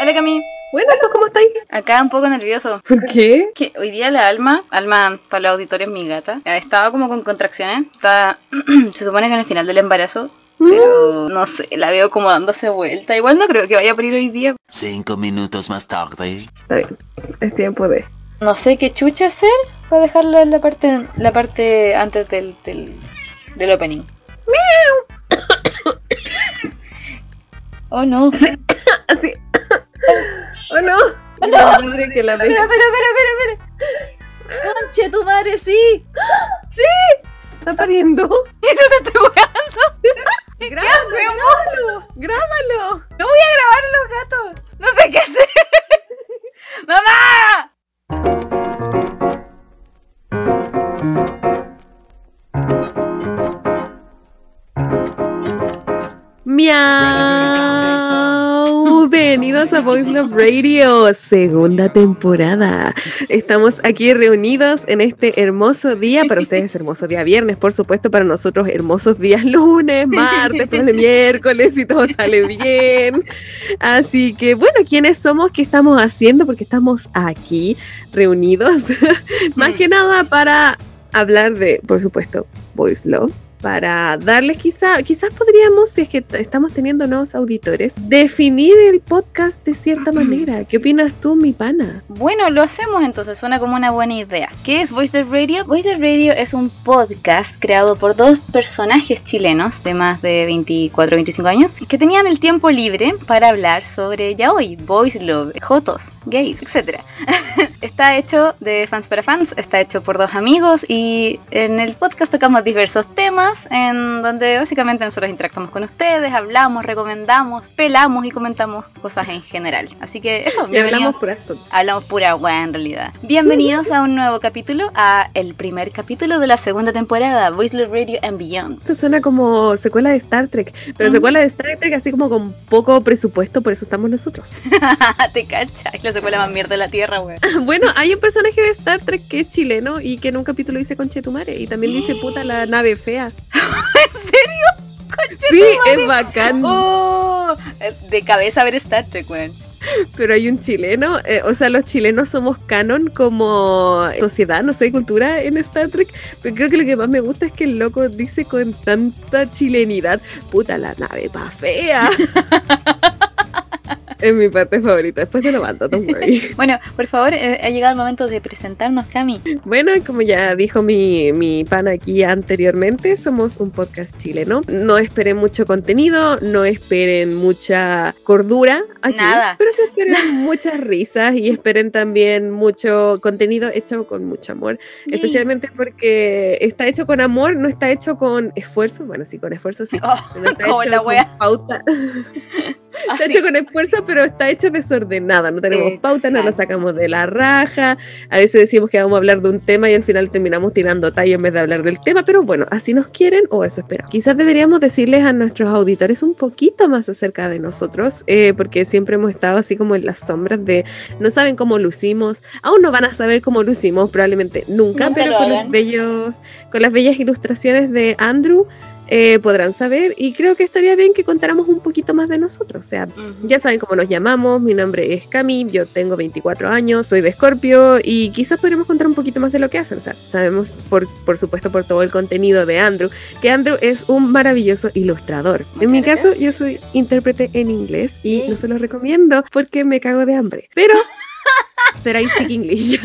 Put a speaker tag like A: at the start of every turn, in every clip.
A: Hola Cami.
B: Bueno, ¿tú cómo estás?
A: Acá un poco nervioso.
B: ¿Por qué?
A: Que hoy día la Alma, Alma para los auditores mi gata, eh, estaba como con contracciones. Está, se supone que en el final del embarazo, pero no sé, la veo como dándose vuelta. Igual no creo que vaya a parir hoy día.
C: Cinco minutos más tarde.
B: Está bien, es tiempo de...
A: No sé qué chucha hacer para dejarlo en la parte, la parte antes del, del, del opening. oh no.
B: Así. ¿Oh no?
A: no.
B: Madre que la.
A: Espera, espera, espera, espera. Conche tu madre, sí. Sí.
B: ¿Está pariendo?
A: ¿Y te estoy jugando?
B: Grábalo, grábalo.
A: No voy a grabar a los gatos. No sé qué hacer. ¡Mamá!
B: Miau. Bienvenidos a Voice Love Radio, segunda temporada. Estamos aquí reunidos en este hermoso día, para ustedes hermoso día viernes, por supuesto, para nosotros hermosos días lunes, martes, probable miércoles y todo sale bien. Así que bueno, ¿quiénes somos? ¿Qué estamos haciendo? Porque estamos aquí reunidos, más que nada para hablar de, por supuesto, Voice Love para darles quizá, quizás podríamos, si es que estamos teniendo nuevos auditores, definir el podcast de cierta manera. ¿Qué opinas tú, mi pana?
A: Bueno, lo hacemos entonces, suena como una buena idea. ¿Qué es Voice the Radio? Voice the Radio es un podcast creado por dos personajes chilenos de más de 24 25 años que tenían el tiempo libre para hablar sobre yaoi, boys love, jotos, gays, etc. está hecho de fans para fans, está hecho por dos amigos y en el podcast tocamos diversos temas en donde básicamente nosotros interactuamos con ustedes, hablamos, recomendamos, pelamos y comentamos cosas en general. Así que eso,
B: Y hablamos
A: bienvenidos.
B: esto.
A: Hablamos pura weá en realidad. Bienvenidos a un nuevo capítulo, a el primer capítulo de la segunda temporada, Voice Love Radio and Beyond.
B: Esto suena como secuela de Star Trek, pero
A: Mm.
B: secuela de Star Trek así como con poco presupuesto, por eso estamos nosotros.
A: Te cacha, es la secuela más mierda de la tierra, weón.
B: bueno, hay un personaje de Star Trek que es chileno y que en un capítulo dice conchetumare y también dice puta la nave fea.
A: ¿En serio?
B: Sí, es bacán.
A: Oh, de cabeza ver Star Trek, weón.
B: Pero hay un chileno, eh, o sea, los chilenos somos canon como sociedad, no sé, cultura en Star Trek. Pero creo que lo que más me gusta es que el loco dice con tanta chilenidad, puta la nave pa' fea. es mi parte favorita, después te lo mando, don't worry.
A: Bueno, por favor, eh, ha llegado el momento de presentarnos, Cami.
B: Bueno, como ya dijo mi, mi pana aquí anteriormente, somos un podcast chileno. No esperen mucho contenido, no esperen mucha cordura aquí,
A: Nada.
B: pero sí esperen muchas risas y esperen también mucho contenido hecho con mucho amor. Especialmente porque está hecho con amor, no está hecho con esfuerzo. Bueno, sí, con esfuerzo sí.
A: Oh,
B: no está
A: como
B: hecho
A: la
B: con pauta. Está
A: así.
B: hecho con esfuerzo, pero está hecho desordenado. No tenemos pauta, no lo
A: Exacto.
B: sacamos de la raja. A veces decimos que vamos a hablar de un tema y al final terminamos tirando tallo en vez de hablar del tema. Pero bueno, así nos quieren o eso esperamos. Quizás deberíamos decirles a nuestros auditores un poquito más acerca de nosotros, eh, porque siempre hemos estado así como en las sombras de no saben cómo lucimos. Aún no van a saber cómo lucimos, probablemente nunca,
A: Nunca
B: pero con, los bellos, con las bellas ilustraciones de Andrew. Eh, podrán saber y creo que estaría bien que contáramos un poquito más de nosotros, o sea, ya saben cómo nos llamamos, mi nombre es Cami, yo tengo 24 años, soy de Escorpio y quizás podremos contar un poquito más de lo que hacen. O sea, sabemos, por, por supuesto, por todo el contenido de Andrew, que Andrew es un maravilloso ilustrador. en mi caso, yo soy intérprete en inglés y no se lo recomiendo porque me cago de hambre. Pero... Pero I speak English.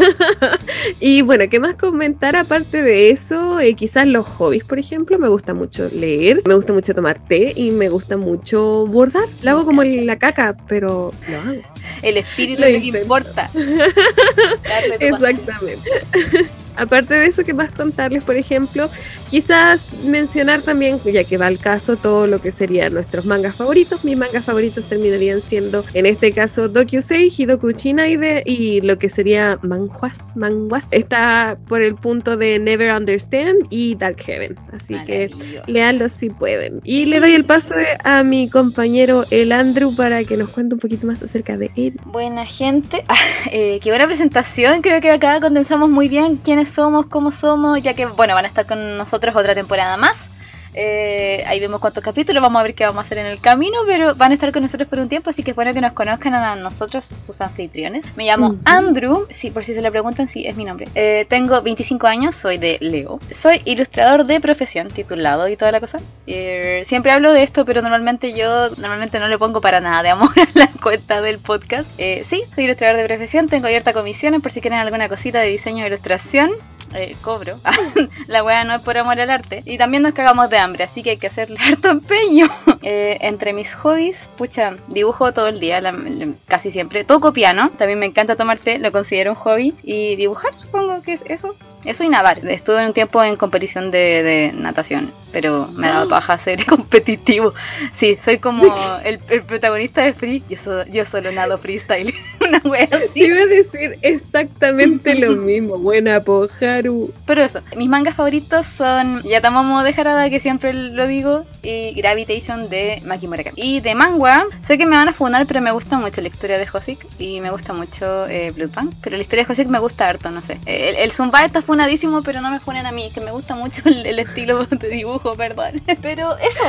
B: y bueno, ¿qué más comentar aparte de eso? Eh, quizás los hobbies, por ejemplo. Me gusta mucho leer, me gusta mucho tomar té y me gusta mucho bordar. Lo hago como la caca, pero lo hago.
A: El espíritu
B: Lo
A: es lo que importa.
B: Exactamente. Aparte de eso, ¿qué más contarles? Por ejemplo, quizás mencionar también, ya que va al caso, todo lo que serían nuestros mangas favoritos. Mis mangas favoritos terminarían siendo, en este caso, Dokyusei, Hidoku Chinaide y lo que sería manhwas, manhwas. Está por el punto de Never Understand y Dark Heaven. Así que leanlos si pueden. Y le doy el paso a mi compañero el Andrew para que nos cuente un poquito más acerca de él.
A: Buena gente, Ah, eh, qué buena presentación, creo que acá condensamos muy bien quiénes somos, cómo somos, ya que bueno, van a estar con nosotros otra temporada más. Eh, ahí vemos cuántos capítulos, vamos a ver qué vamos a hacer en el camino, pero van a estar con nosotros por un tiempo, así que es bueno que nos conozcan a nosotros, sus anfitriones. Me llamo
B: Ujú.
A: Andrew, sí, por si se le preguntan, sí, es mi nombre. Eh, tengo 25 años, soy de Leo. Soy ilustrador de profesión, titulado y toda la cosa. Eh, siempre hablo de esto, pero normalmente yo normalmente no le pongo para nada de amor a la cuenta del podcast. Eh, sí, soy ilustrador de profesión, tengo abierta comisiones por si quieren alguna cosita de diseño e ilustración. Eh, cobro. la wea no es por amor al arte. Y también nos cagamos de hambre, así que hay que hacerle harto empeño. Eh, entre mis hobbies, pucha, dibujo todo el día, la- la- casi siempre. Toco piano, también me encanta tomar té, lo considero un hobby. Y dibujar, supongo que es eso. Eso y nadar. Estuve un tiempo en competición de, de natación, pero me daba paja ser competitivo. Sí, soy como el, el protagonista de Free. Yo, so- yo solo nado freestyle. Una wea así.
B: iba a decir exactamente lo mismo. Buena Pojaru.
A: Pero eso, mis mangas favoritos son Yatamomo de Harada, que siempre lo digo, y Gravitation de Maki Murakami. Y de manga, sé que me van a funar, pero me gusta mucho la historia de Hosik y me gusta mucho eh, Bloodbank. Pero la historia de Hosik me gusta harto, no sé. Eh, El, el Zumba está funadísimo, pero no me funen a mí, que me gusta mucho el, el estilo de dibujo, perdón. Pero eso,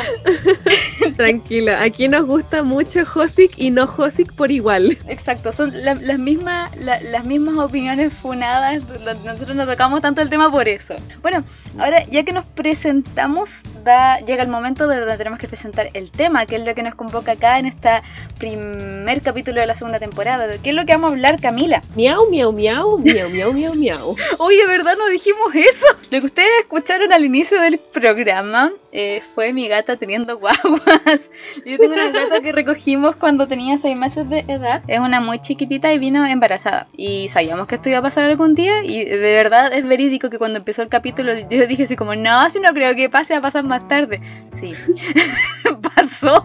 B: Tranquila, aquí nos gusta mucho Hosik y no Hosik por igual.
A: exacto, son la- las mismas la- las mismas opiniones funadas. Nosotros nos tocamos tanto el tema por eso. Bueno, ahora ya que nos presentamos, da, llega el momento de donde tenemos que presentar el tema, que es lo que nos convoca acá en este primer capítulo de la segunda temporada. ¿De ¿Qué es lo que vamos a hablar, Camila?
B: Miau, miau, miau, miau, miau, miau, miau.
A: Oye, ¿verdad? No dijimos eso. Lo que ustedes escucharon al inicio del programa eh, fue mi gata teniendo guaguas. Yo tengo una gata que recogimos cuando tenía seis meses de edad. Es una muy chiquitita y vino embarazada. Y sabíamos que esto iba a pasar algún día. Y de verdad es verídico que cuando empezó el capítulo yo dije así como, no, si no creo que pase, va a pasar más tarde. Sí. Pasó.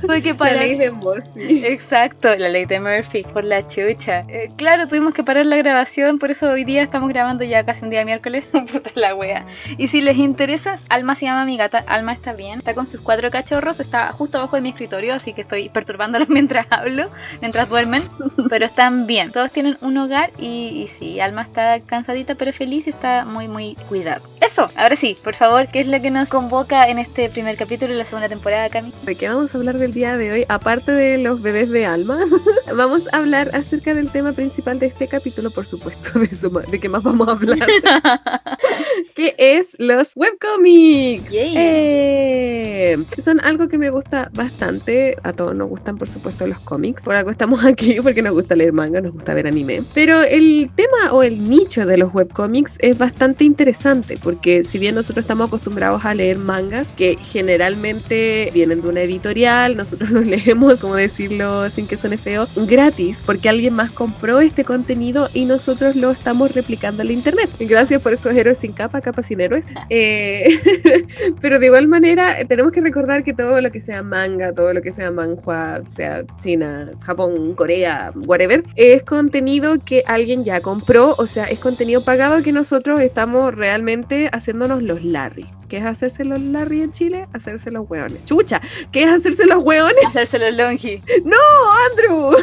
A: Tuve que
B: La
A: parar.
B: ley de Murphy.
A: Exacto, la ley de Murphy, por la chucha. Eh, claro, tuvimos que parar la grabación, por eso hoy día estamos grabando ya casi un día miércoles. Puta la wea. Y si les interesa, Alma se llama mi gata. Alma está bien, está con sus cuatro cachorros, está justo abajo de mi escritorio, así que estoy perturbándolos mientras hablo, mientras duermen. Pero están bien, todos tienen un hogar y, y sí, Alma está cansadita pero feliz y está muy, muy cuidada. Eso, ahora sí, por favor, ¿qué es lo que nos convoca en este primer capítulo de la segunda temporada, Cami?
B: ¿De qué vamos a hablar del día de hoy? Aparte de los bebés de alma, vamos a hablar acerca del tema principal de este capítulo, por supuesto, de, eso, de qué más vamos a hablar, que es los webcomics.
A: Yay.
B: Eh, que son algo que me gusta bastante. A todos nos gustan, por supuesto, los cómics. Por algo estamos aquí, porque nos gusta leer manga, nos gusta ver anime. Pero el tema o el nicho de los webcomics es bastante interesante, porque si bien nosotros estamos acostumbrados a leer mangas que generalmente vienen de una editorial, nosotros los leemos, como decirlo sin que suene feo, gratis, porque alguien más compró este contenido y nosotros lo estamos replicando en la internet. Gracias por esos héroes sin capa, capas sin héroes. Eh, pero de igual manera, tenemos que recordar que todo lo que sea manga, todo lo que sea manhua, sea China, Japón, Corea, whatever, es contenido que alguien ya compró, o sea, es contenido pagado que nosotros estamos realmente haciéndonos los Larry. ¿Qué es hacerse los Larry en Chile? Hacerse los hueones. Chucha, ¿qué es hacerse los hueones?
A: Hacerse los longi.
B: Andrew.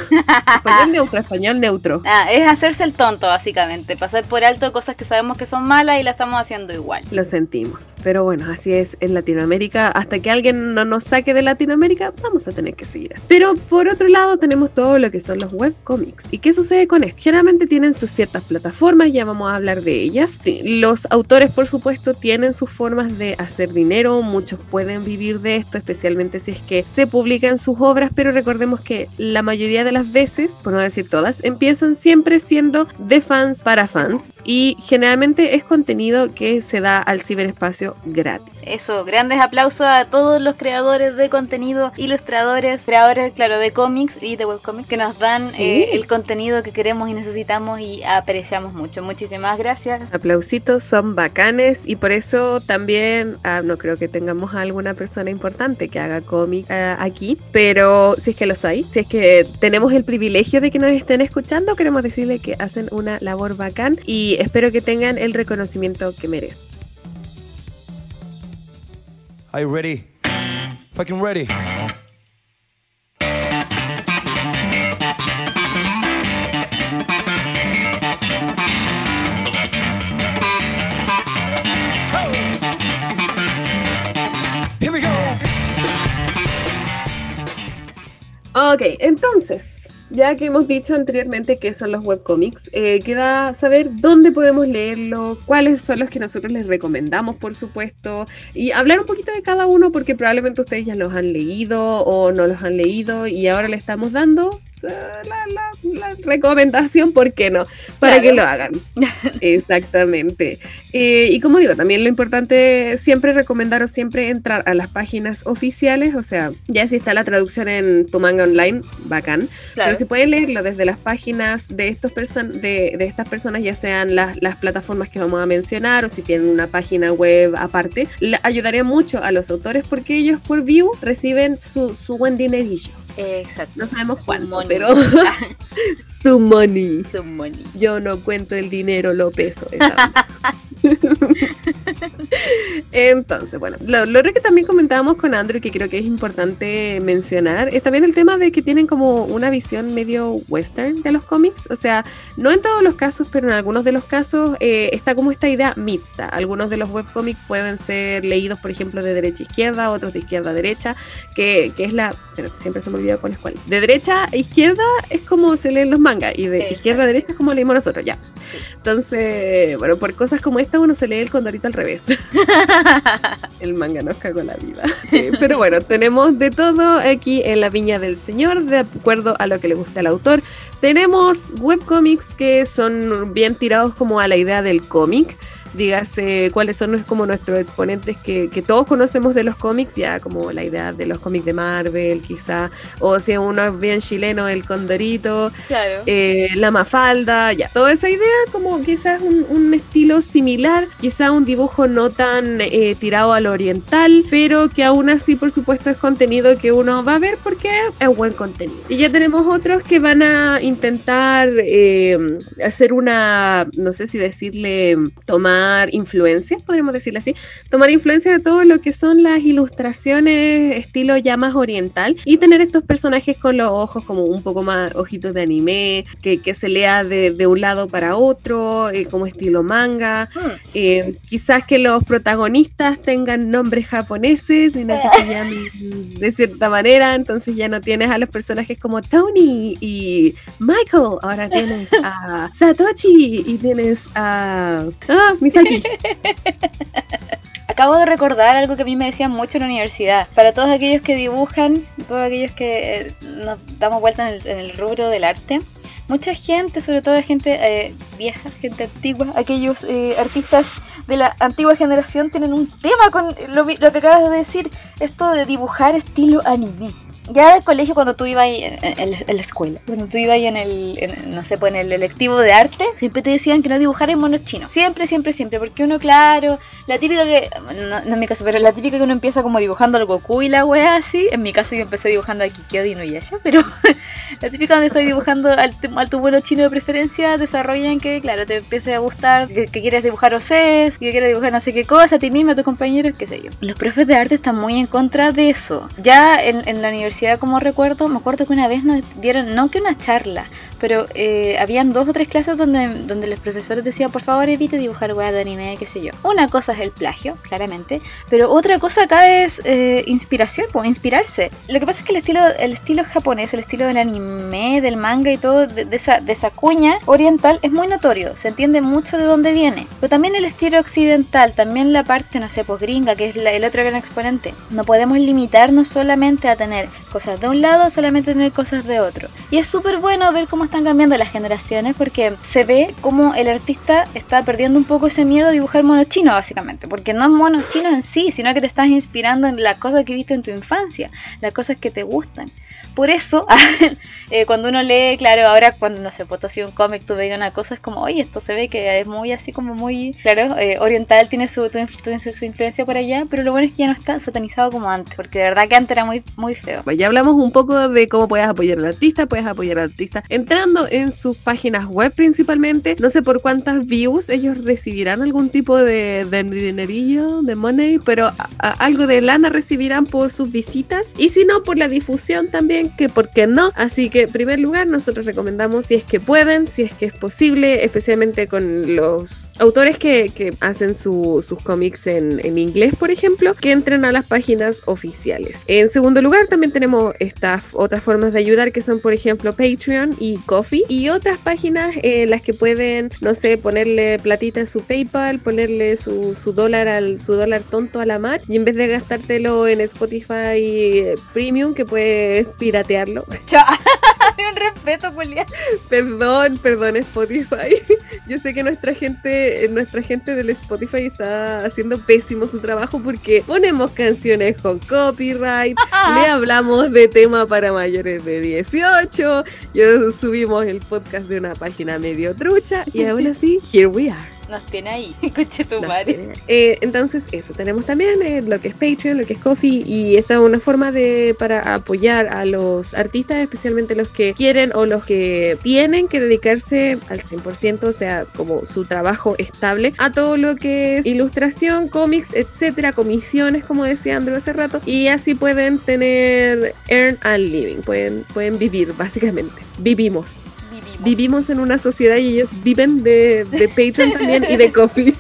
B: español neutro, español neutro.
A: Ah, es hacerse el tonto, básicamente. Pasar por alto cosas que sabemos que son malas y las estamos haciendo igual.
B: Lo sentimos. Pero bueno, así es en Latinoamérica. Hasta que alguien no nos saque de Latinoamérica, vamos a tener que seguir. Pero por otro lado, tenemos todo lo que son los webcomics. ¿Y qué sucede con esto? Generalmente tienen sus ciertas plataformas, ya vamos a hablar de ellas. Los autores, por supuesto, tienen sus formas de hacer dinero. Muchos pueden vivir de esto, especialmente si es que se publican sus obras. Pero recordemos que la mayoría de las veces, por no decir todas, empiezan siempre siendo de fans para fans. Y generalmente es contenido que se da al ciberespacio gratis.
A: Eso, grandes aplausos a todos los creadores de contenido, ilustradores, creadores, claro, de cómics y de webcomics que nos dan
B: Sí.
A: eh, el contenido que queremos y necesitamos y apreciamos mucho. Muchísimas gracias.
B: Aplausitos son bacanes y por eso también ah, no creo que tengamos a alguna persona importante que haga cómic ah, aquí, pero si es que los hay, si es que tenemos el privilegio de que nos estén escuchando, queremos decirle que hacen una labor bacán y espero que tengan el reconocimiento que merecen.
D: Are you ready? Fucking ready.
B: Ok, entonces, ya que hemos dicho anteriormente qué son los webcomics, eh, queda saber dónde podemos leerlo, cuáles son los que nosotros les recomendamos, por supuesto, y hablar un poquito de cada uno porque probablemente ustedes ya los han leído o no los han leído y ahora le estamos dando la, la- la recomendación, ¿por qué no? Para
A: Claro.
B: que lo hagan. Exactamente. Eh, y como digo, también lo importante es siempre recomendaros siempre entrar a las páginas oficiales, o sea, ya si está la traducción en tu manga online, bacán.
A: Claro.
B: Pero si pueden leerlo desde las páginas de, estos person de, de estas personas, ya sean las, las plataformas que vamos a mencionar o si tienen una página web aparte, le ayudaría mucho a los autores porque ellos por view reciben su, su buen dinerillo.
A: Exacto.
B: No sabemos cuánto,
A: money.
B: pero su money.
A: Su money.
B: Yo no cuento el dinero, lo peso. Entonces, bueno, lo, lo que también comentábamos con Andrew, que creo que es importante mencionar, es también el tema de que tienen como una visión medio western de los cómics. O sea, no en todos los casos, pero en algunos de los casos eh, está como esta idea mixta. Algunos de los webcómics pueden ser leídos, por ejemplo, de derecha a izquierda, otros de izquierda a derecha, que, que es la. espérate, siempre se me olvida cuál es cuál. De derecha a izquierda es como se leen los mangas, y de izquierda a derecha es como leímos nosotros, ya. Entonces, bueno, por cosas como esta uno se lee el condorito al revés. el manga nos cagó la vida. Eh, Pero bueno, tenemos de todo aquí en la Viña del Señor, de acuerdo a lo que le gusta al autor. Tenemos webcomics que son bien tirados como a la idea del cómic. Dígase cuáles son como nuestros exponentes que, que todos conocemos de los cómics, ya como la idea de los cómics de Marvel, quizá, o si uno es bien chileno, el Condorito,
A: Claro.
B: eh, la mafalda, ya. Toda esa idea, como quizás un, un estilo similar, quizás un dibujo no tan eh, tirado al oriental, pero que aún así, por supuesto, es contenido que uno va a ver porque es buen contenido. Y ya tenemos otros que van a intentar eh, hacer una, no sé si decirle, tomar influencias, podríamos decirle así, tomar influencia de todo lo que son las ilustraciones estilo ya más oriental y tener estos personajes con los ojos como un poco más ojitos de anime, que, que se lea de, de un lado para otro, eh, como estilo manga.
A: Hmm.
B: Eh, quizás que los protagonistas tengan nombres japoneses que se llamen de cierta manera, entonces ya no tienes a los personajes como Tony y Michael, ahora tienes a Satoshi y tienes a... Ah,
A: Acabo de recordar algo que a mí me decían mucho en la universidad. Para todos aquellos que dibujan, todos aquellos que eh, nos damos vuelta en el, rubro del arte, mucha gente, sobre todo gente eh, vieja, gente antigua, aquellos eh, artistas de la antigua generación tienen un tema con lo, lo que acabas de decir, esto de dibujar estilo anime. Ya en el colegio, cuando tú ibas en, en en la escuela, cuando tú ibas en el, en- no sé, pues en el electivo de arte, siempre te decían que no dibujaras monos chinos. Siempre, siempre, siempre. Porque uno, claro, la típica que, no, no en mi caso, pero la típica que uno empieza como dibujando al Goku y la wea así. En mi caso yo empecé dibujando a Kikyo y Inuyasha, pero la típica donde estoy dibujando al, al tu mono chino de preferencia, desarrollan que, claro, te empiece a gustar, que, que quieres dibujar OCs, que quieres dibujar no sé qué cosa, a ti mismo, a tus compañeros, qué sé yo. Los profes de arte están muy en contra de eso. Ya en, en la universidad, como recuerdo, me acuerdo que una vez nos dieron, no que una charla, pero eh, habían dos o tres clases donde, donde los profesores decían, por favor, evite dibujar weas de anime, qué sé yo. Una cosa es el plagio, claramente, pero otra cosa acá es eh, inspiración, pues inspirarse. Lo que pasa es que el estilo, el estilo japonés, el estilo del anime, del manga y todo, de, de esa, de esa cuña oriental, es muy notorio, se entiende mucho de dónde viene. Pero también el estilo occidental, también la parte, no sé, pues gringa, que es la- el otro gran exponente. No podemos limitarnos solamente a tener cosas de un lado, solamente tener cosas de otro. Y es súper bueno ver cómo están cambiando las generaciones porque se ve como el artista está perdiendo un poco ese miedo a dibujar monos chinos, básicamente. Porque no es monos chinos en sí, sino que te estás inspirando en las cosas que viste en tu infancia, las cosas que te gustan. Por eso, eh, cuando uno lee, claro, ahora cuando no sé, pues tú un cómic, tú veías una cosa, es como, oye, esto se ve que es muy así como muy, claro, eh, oriental, tiene su, su, su influencia por allá, pero lo bueno es que ya no está satanizado como antes, porque de verdad que antes era muy, muy feo.
B: Pues ya hablamos un poco de cómo puedes apoyar al artista, puedes apoyar al artista entrando en sus páginas web principalmente. No sé por cuántas views ellos recibirán algún tipo de, de dinerillo, de money, pero a- a- algo de lana recibirán por sus visitas y si no por la difusión también que por qué no. Así que, en primer lugar, nosotros recomendamos si es que pueden, si es que es posible, especialmente con los autores que, que hacen su- sus cómics en, en inglés, por ejemplo, que entren a las páginas oficiales. En segundo lugar, también tenemos estas otras formas de ayudar que son, por ejemplo, Patreon y Coffee y otras páginas en las que pueden, no sé, ponerle platita a su PayPal, ponerle su, su dólar al su dólar tonto a la match y en vez de gastártelo en Spotify eh, Premium, que puedes piratearlo.
A: Chao. un respeto, Julián.
B: Perdón, perdón Spotify. Yo sé que nuestra gente, eh, nuestra gente del Spotify está haciendo pésimo su trabajo porque ponemos canciones con copyright, le hablamos de tema para mayores de 18, yo subimos el podcast de una página medio trucha y aún así, here we are.
A: Nos tiene ahí, coche tu madre.
B: eh, entonces, eso, tenemos también eh, lo que es Patreon, lo que es Coffee, y esta es una forma de para apoyar a los artistas, especialmente los que quieren o los que tienen que dedicarse al 100%, o sea, como su trabajo estable, a todo lo que es ilustración, cómics, etcétera, comisiones, como decía Andrew hace rato, y así pueden tener earn a living, pueden, pueden vivir, básicamente. Vivimos.
A: Vivimos.
B: En una sociedad y ellos viven de, de Patreon también y de Coffee.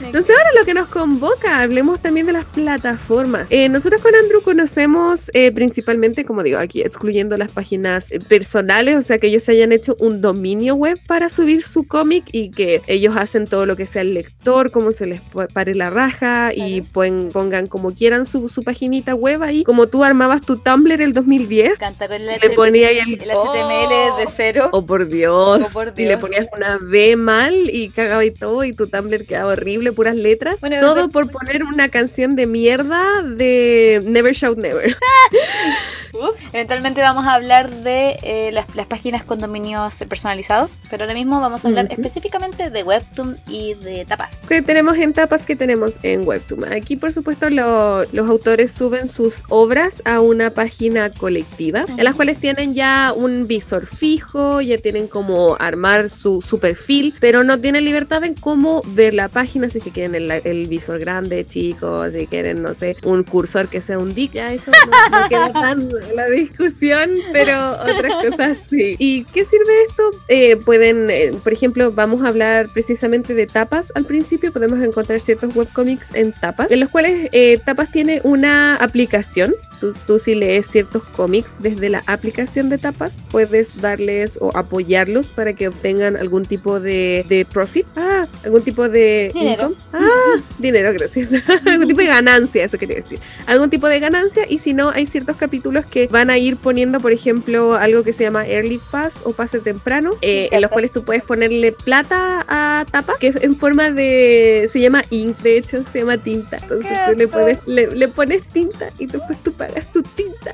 B: Entonces ahora lo que nos convoca, hablemos también de las plataformas. Eh, nosotros con Andrew conocemos eh, principalmente, como digo, aquí excluyendo las páginas eh, personales, o sea que ellos hayan hecho un dominio web para subir su cómic y que ellos hacen todo lo que sea el lector, como se les pa- pare la raja y pueden, pongan como quieran su, su paginita web ahí, como tú armabas tu Tumblr el 2010.
A: Canta con
B: Le ponía ahí el-
A: el HTML de cero.
B: Oh, por Dios.
A: Oh, por
B: Y le
A: Dios.
B: ponías una B mal y cagaba y todo, y tu Tumblr quedaba horrible, puras letras.
A: Bueno,
B: todo por poner una canción de mierda de Never Shout Never.
A: Ups. Eventualmente vamos a hablar de eh, las, las páginas con dominios personalizados, pero ahora mismo vamos a hablar específicamente de Webtoon y de tapas.
B: que tenemos en tapas que tenemos en Webtoon. Aquí, por supuesto, lo- los autores suben sus obras a una página colectiva, en las cuales tienen ya un visor fijo, ya tienen como armar su, su perfil, pero no tienen libertad en cómo ver la página, si es que quieren el, el visor grande, chico, si quieren, no sé, un cursor que sea un dick, ya eso no, no queda tan la discusión, pero otras cosas sí. ¿Y qué sirve esto? Eh, pueden, eh, por ejemplo, vamos a hablar precisamente de tapas al principio, podemos encontrar ciertos webcomics en tapas, en los cuales eh, tapas tiene una aplicación. Tú, tú si lees ciertos cómics desde la aplicación de tapas, puedes o apoyarlos para que obtengan algún tipo de, de profit, ah, algún tipo de
A: Dinero.
B: income. Ah, dinero, gracias. algún tipo de ganancia, eso quería decir. Algún tipo de ganancia y si no, hay ciertos capítulos que van a ir poniendo, por ejemplo, algo que se llama Early Pass o pase temprano, eh, en los cuales tú puedes ponerle plata a tapas, que es en forma de, se llama ink, de hecho, se llama tinta. Entonces tú le, puedes, le, le pones tinta y después tú pagas tu tinta.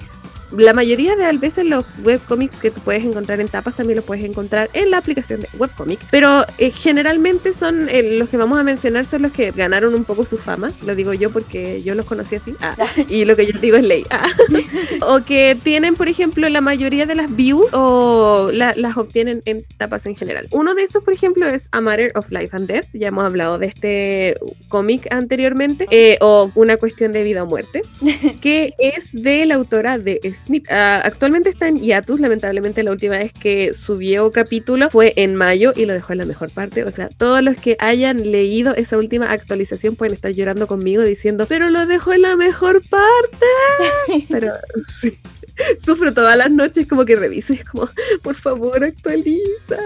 B: La mayoría de las veces los webcomics que tú puedes encontrar en tapas también los puedes encontrar en la aplicación de webcomic, pero eh, generalmente son eh, los que vamos a mencionar son los que ganaron un poco su fama, lo digo yo porque yo los conocí así, ah, y lo que yo digo es ley, ah. o que tienen por ejemplo la mayoría de las views o la- las obtienen en tapas en general. Uno de estos por ejemplo es A Matter of Life and Death, ya hemos hablado de este cómic anteriormente, eh, o Una cuestión de vida o muerte que es de la autora de Snip. Ah, actualmente está en hiatus, lamentablemente la última vez que subió capítulo fue en mayo y lo dejó en la mejor parte. O sea, todos los que hayan leído esa última actualización pueden estar llorando conmigo diciendo, pero lo dejó en la mejor parte. Pero sí. Sufro todas las noches como que reviso y es como, por favor, actualiza.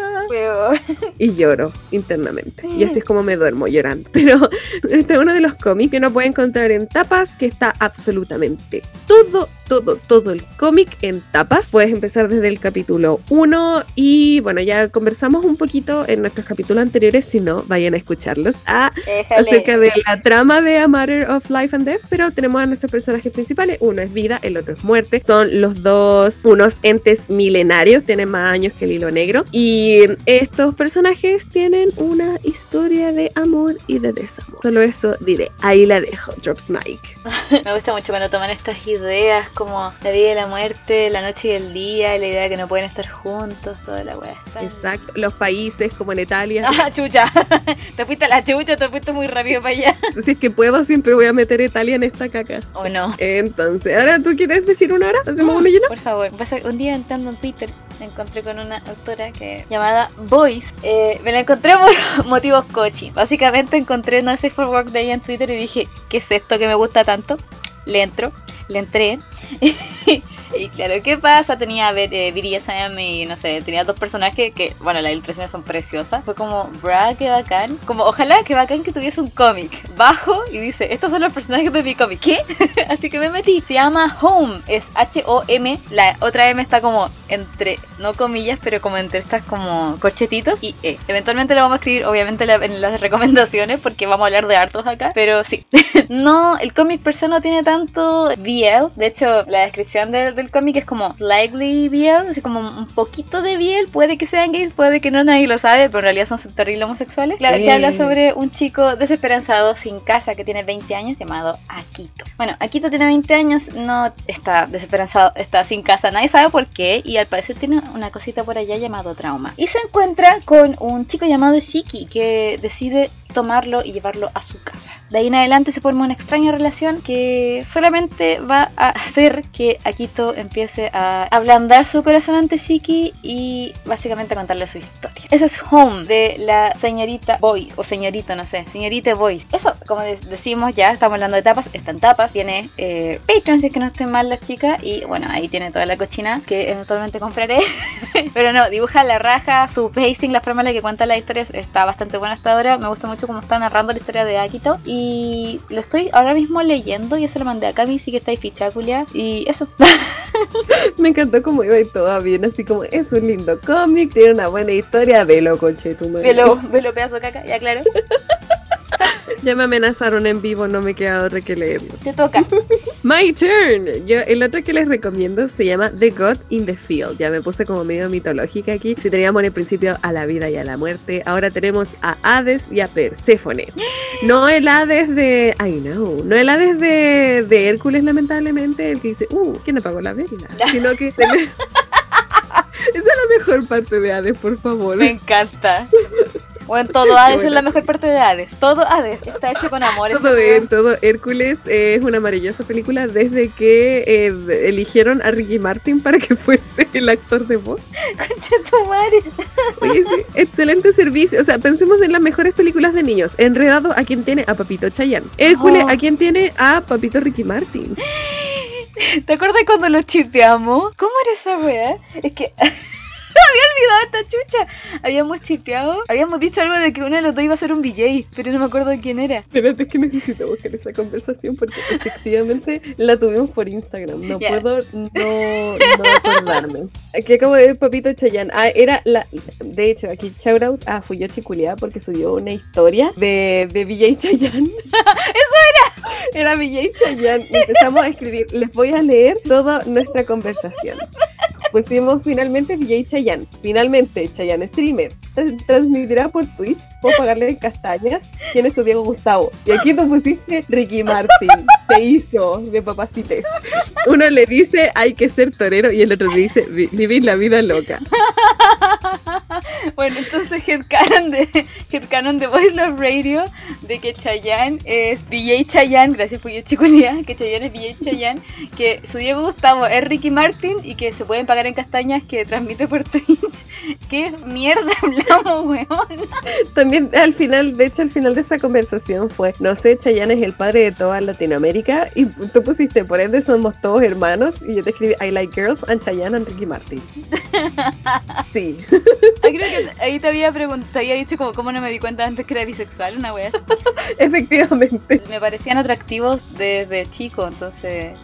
B: Y lloro internamente. Y así es como me duermo llorando. Pero este es uno de los cómics que uno puede encontrar en tapas, que está absolutamente todo, todo, todo el cómic en tapas. Puedes empezar desde el capítulo 1 y bueno, ya conversamos un poquito en nuestros capítulos anteriores, si no, vayan a escucharlos. Ah, acerca de la trama de A Matter of Life and Death, pero tenemos a nuestros personajes principales, uno es vida, el otro es muerte, son los dos unos entes milenarios, tienen más años que el hilo negro, y estos personajes tienen una historia de amor y de desamor. Solo eso diré, ahí la dejo, Drops Mike.
A: Me gusta mucho cuando toman estas ideas como la vida y la muerte, la noche y el día, y la idea de que no pueden estar juntos, toda la weá.
B: Exacto. Los países como en Italia.
A: Ah, chucha. te fuiste a la chucha, te fuiste muy rápido para allá.
B: Si es que puedo, siempre voy a meter Italia en esta caca.
A: ¿O no?
B: Entonces, ahora tú quieres decir una hora?
A: Por favor, un día entrando en Twitter me encontré con una autora que llamada Voice. Eh, me la encontré por motivos cochi. Básicamente encontré No Safe for Work de ella en Twitter y dije, ¿qué es esto que me gusta tanto? Le entro, entré. y claro, ¿qué pasa? Tenía eh, BDSM y no sé, tenía dos personajes que, bueno, las ilustraciones son preciosas. Fue como, bra, qué bacán. Como, ojalá que bacán que tuviese un cómic. Bajo y dice, estos son los personajes de mi cómic. ¿Qué? Así que me metí. Se llama Home, es H-O-M. La otra M está como entre, no comillas, pero como entre estas como corchetitos y E. Eventualmente lo vamos a escribir, obviamente, la- en las recomendaciones porque vamos a hablar de hartos acá. Pero sí, no, el cómic per se no tiene tanto BL. De hecho, la descripción del, del cómic es como slightly BL, así como un poquito de BL. Puede que sean gays, puede que no, nadie lo sabe, pero en realidad son terribles homosexuales. Claro, que
B: Eh.
A: habla sobre un chico desesperanzado sin casa que tiene 20 años llamado Akito. Bueno, Akito tiene 20 años, no está desesperanzado, está sin casa, nadie sabe por qué y al parecer tiene una cosita por allá llamado trauma. Y se encuentra con un chico llamado Shiki que decide tomarlo y llevarlo a su casa. De ahí en adelante se forma una extraña relación que solamente va a hacer que Akito empiece a ablandar su corazón ante Shiki y básicamente a contarle su historia. Eso es Home de la señorita Boyce, o señorita, no sé, señorita Boyce. Eso, como de- decimos ya, estamos hablando de tapas, está en tapas, tiene eh, Patreon si es que no estoy mal la chica y bueno, ahí tiene toda la cochina que eventualmente compraré. Pero no, dibuja la raja, su pacing, la forma en la que cuenta la historia está bastante buena hasta ahora. Me gusta mucho cómo está narrando la historia de Akito. Y lo estoy ahora mismo leyendo. Ya se lo mandé a Cami, sí que está ahí fichaculia. Y eso.
B: Me encantó cómo iba y todo bien, así como es un lindo cómic, tiene una buena historia, velo, conche tu madre.
A: velo, velo pedazo caca, ya claro.
B: Ya me amenazaron en vivo, no me queda otra que leerlo.
A: Te toca.
B: My turn. Yo, el otro que les recomiendo se llama The God in the Field. Ya me puse como medio mitológica aquí. Si teníamos en el principio a la vida y a la muerte, ahora tenemos a Hades y a Perséfone. No el Hades de. I know. No el Hades de, de Hércules, lamentablemente, el que dice, uh, ¿quién apagó la vela? Sino que. Esa es la mejor parte de Hades, por favor.
A: Me encanta. Bueno, todo Hades es la mejor parte de Hades. Todo Hades está hecho con amor.
B: Todo bien, todo. Hércules eh, es una maravillosa película desde que eh, eligieron a Ricky Martin para que fuese el actor de voz.
A: Concha tu madre.
B: Oye, sí, excelente servicio. O sea, pensemos en las mejores películas de niños. Enredado a quien tiene a Papito Chayanne. Hércules
A: Oh.
B: a quien tiene a Papito Ricky Martin.
A: ¿Te acuerdas cuando lo chipeamos? ¿Cómo era esa weá? Es que. Había olvidado esta chucha. Habíamos chipeado. Habíamos dicho algo de que uno de los dos iba a ser un VJ, pero no me acuerdo de quién era.
B: Espérate que necesito buscar esa conversación porque efectivamente la tuvimos por Instagram. No
A: Ya.
B: puedo no, no acordarme. Que como de Papito Chayanne. Ah, era la. De hecho, aquí shout out a Fuyoshi Culia porque subió una historia de, de VJ Chayanne. ¡Eso era! Era VJ Chayanne. Empezamos a escribir. Les voy a leer toda nuestra conversación. Pusimos finalmente VJ Chayanne. Finalmente, Chayanne Streamer. Transmitirá por Twitch. Puedo pagarle en castañas. ¿Quién es su Diego Gustavo? Y aquí tú pusiste Ricky Martin. Se hizo de papacites. Uno le dice hay que ser torero y el otro le dice "Vi- vivir la vida loca.
A: Bueno, entonces headcanon de, headcanon de Voice Love Radio de que Chayanne es VJ Chayanne, gracias por chiculia, que Chayanne es VJ Chayanne, que su Diego Gustavo es Ricky Martin y que se pueden pagar en castañas que transmite por Twitch. ¿Qué mierda hablamos, weón?
B: También al final, de hecho al final de esa conversación fue, no sé, Chayanne es el padre de toda Latinoamérica y tú pusiste, por ende somos todos hermanos y yo te escribí I like girls and Chayanne and Ricky Martin. Sí.
A: Ah, creo que ahí te había preguntado, te había dicho como cómo no me di cuenta antes que era bisexual, una wea.
B: Efectivamente.
A: Me parecían atractivos desde chico, entonces...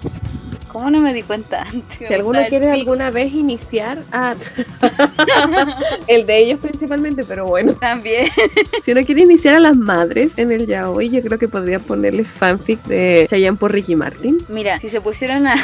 A: ¿Cómo no me di cuenta antes?
B: Si alguno quiere alguna vez iniciar a... el de ellos principalmente, pero bueno.
A: También.
B: Si uno quiere iniciar a las madres en el yaoi, yo creo que podría ponerle fanfic de Chayanne por Ricky Martin.
A: Mira, si se pusieron a,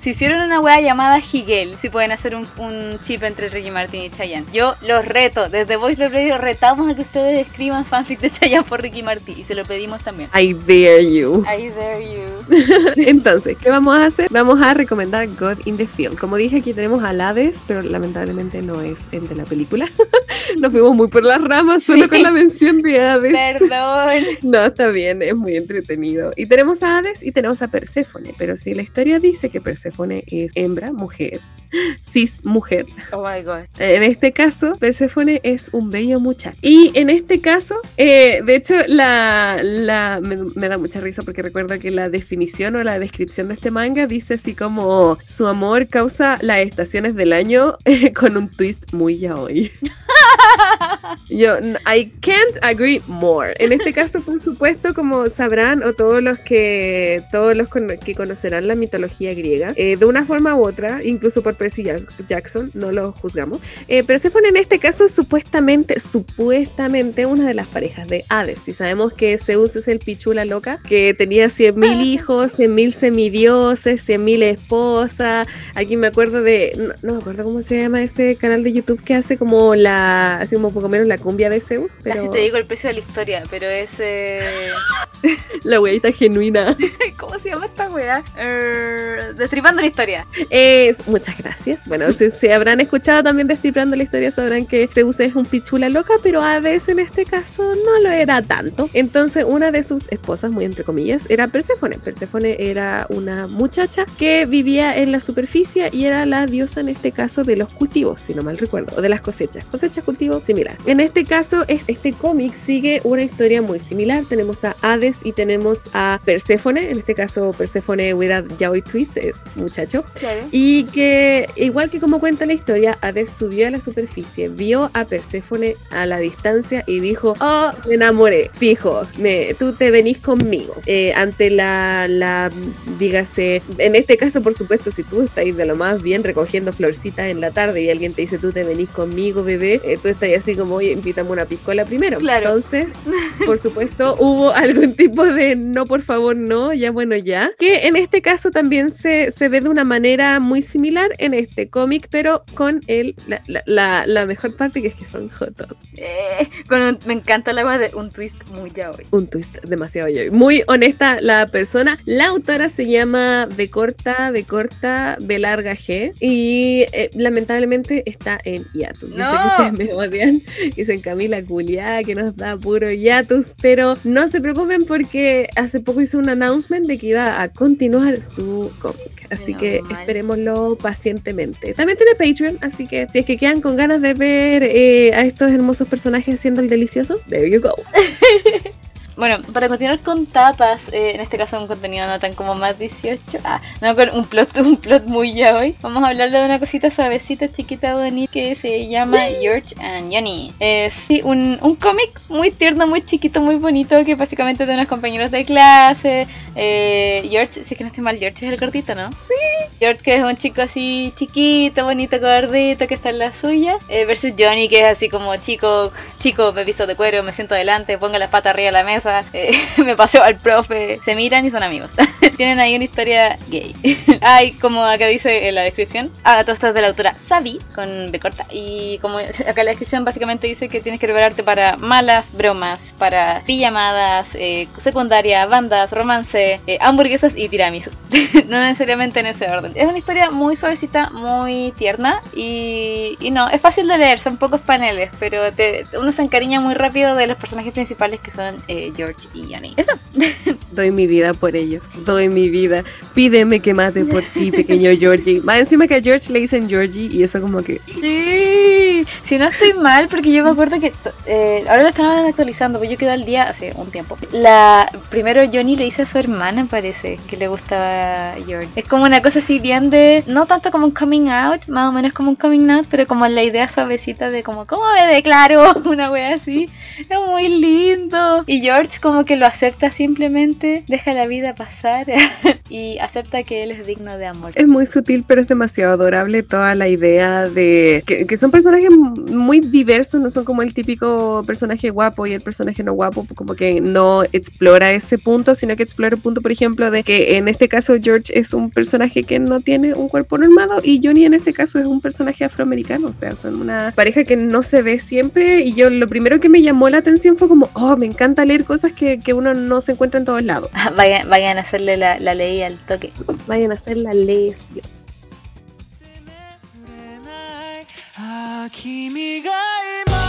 A: si hicieron una wea llamada Higel, si pueden hacer un, un chip entre Ricky Martin y Chayanne. Yo los reto, desde Voice Love Radio retamos a que ustedes escriban fanfic de Chayanne por Ricky Martin y se lo pedimos también.
B: I dare you.
A: I dare you.
B: Entonces, ¿qué vamos a hacer? Vamos a recomendar God in the Field. Como dije, aquí tenemos a Hades, pero lamentablemente no es el de la película. Nos fuimos muy por las ramas solo con la mención de Hades.
A: Perdón.
B: No, está bien, es muy entretenido. Y tenemos a Hades y tenemos a Perséfone, pero si la historia dice que Perséfone es hembra, mujer, cis mujer,
A: Oh my god.
B: en este caso, Perséfone es un bello muchacho. Y en este caso, eh, de hecho, la, la me, me da mucha risa porque recuerdo que la definición o la descripción de este manga dice así como su amor causa las estaciones del año con un twist muy yaoi. Yo, n- I can't agree more. En este caso, por supuesto, como sabrán, o todos los que todos los cono- que conocerán la mitología griega, eh, de una forma u otra, incluso por Percy Jack- Jackson, no lo juzgamos. Eh, Perséfone en este caso es supuestamente, supuestamente una de las parejas de Hades. Y sabemos que Zeus es el pichula loca, que tenía 100.000 hijos, 100.000 semidioses, 100.000 esposas. Aquí me acuerdo de, no, no me acuerdo cómo se llama ese canal de YouTube que hace como la, así como poco menos la cumbia de Zeus, pero
A: Casi te digo el precio de la historia, pero es. eh,
B: la weita genuina.
A: ¿Cómo se llama esta wea? Er, destripando la historia.
B: Es, muchas gracias. Bueno, si, si habrán escuchado también Descifrando la historia, sabrán que Zeus es un pichula loca, pero Hades en este caso no lo era tanto. Entonces, una de sus esposas, muy entre comillas, era Perséfone. Perséfone era una muchacha que vivía en la superficie y era la diosa en este caso de los cultivos, si no mal recuerdo, o de las cosechas. Cosechas, cultivos, similar. En este caso, es- este cómic sigue una historia muy similar. Tenemos a Hades y tenemos a Perséfone. En este caso, Perséfone without yaoi twist es muchacho.
A: Claro.
B: Y que, igual que como cuenta la historia, Hades subió a la superficie, vio a Perséfone a la distancia y dijo, oh, me enamoré, fijo, me, tú te venís conmigo. Eh, ante la, la, dígase, en este caso, por supuesto, si tú estás de lo más bien recogiendo florcitas en la tarde y alguien te dice, tú te venís conmigo, bebé, eh, tú estás así como, oye, invítame una piscola primero.
A: Claro.
B: Entonces, por supuesto, hubo algún tipo de no, por favor, no, ya bueno, ya. Que en este caso también se, se ve de una manera muy similar en este cómic, pero con el, la, la- la- la mejor parte que es que son jotos.
A: Eh, con un- me encanta la de un twist muy yaoi.
B: Un twist demasiado yo. Muy honesta la persona. La autora se llama B corta, B corta, B larga G. Y eh, lamentablemente está en hiatus. Yo sé
A: ¡No!
B: que ustedes me odian. Dicen Camila Culiá que nos da puro hiatus. Pero no se preocupen porque hace poco hizo un announcement de que iba a continuar su cómic. Así
A: Menos
B: que
A: mal.
B: esperémoslo pacientemente. También tiene Patreon, así que si es que quedan con ganas de ver eh, a estos hermosos personajes haciendo el delicioso, there you go.
A: Bueno, para continuar con tapas, eh, en este caso un contenido no tan como más 18, ah, no, con un plot, un plot muy ya hoy, vamos a hablar de una cosita suavecita, chiquita, bonita, que se llama George and Johnny. Eh, sí, un, un cómic muy tierno, muy chiquito, muy bonito, que básicamente es de unos compañeros de clase. Eh, George, si es que no estoy mal, George es el cortito, ¿no? Sí. George, que es un chico así chiquito, bonito, gordito, que está en la suya, eh, versus Johnny, que es así como chico, chico, me he visto de cuero, me siento adelante, pongo las patas arriba de la mesa, eh, me paseo al profe, se miran y son amigos. Tienen ahí una historia gay. Hay, como acá dice en la descripción, ah, todo esto es de la autora Sabi, con B corta, y como acá en la descripción básicamente dice que tienes que prepararte para malas bromas, para pijamadas, eh, secundaria, bandas, romance, eh, hamburguesas y tiramisu. no necesariamente en ese orden. Es una historia muy suavecita, muy tierna y, y no, es fácil de leer, son pocos paneles, pero te- uno se encariña muy rápido de los personajes principales que son eh, George y Johnny. Eso.
B: Doy mi vida por ellos. Doy mi vida. Pídeme que mate por ti, pequeño Georgie. Más encima que a George le dicen Georgie y eso como que...
A: Sí, si no estoy mal, porque yo me acuerdo que eh, ahora lo estaban actualizando, pues yo quedé al día hace un tiempo. La primero Johnny le dice a su hermana, parece, que le gustaba George. Es como una cosa así bien de, no tanto como un coming out, más o menos como un coming out, pero como la idea suavecita de como, ¿cómo me declaro? Una wea así. Es muy lindo. Y George como que lo acepta simplemente, deja la vida pasar y acepta que él es digno de amor.
B: Es muy sutil, pero es demasiado adorable toda la idea de que, que son personajes muy diversos, no son como el típico personaje guapo y el personaje no guapo, como que no explora ese punto, sino que explora el punto, por ejemplo, de que en este caso George es un personaje que no tiene un cuerpo normado y Johnny en este caso es un personaje afroamericano, o sea, son una pareja que no se ve siempre y yo lo primero que me llamó la atención fue como, oh, me encanta leer cosas que, que uno no se encuentra en todos lados.
A: vayan, vayan a hacerle la, la ley al toque.
B: Vayan a hacer la lesión.
E: 君が今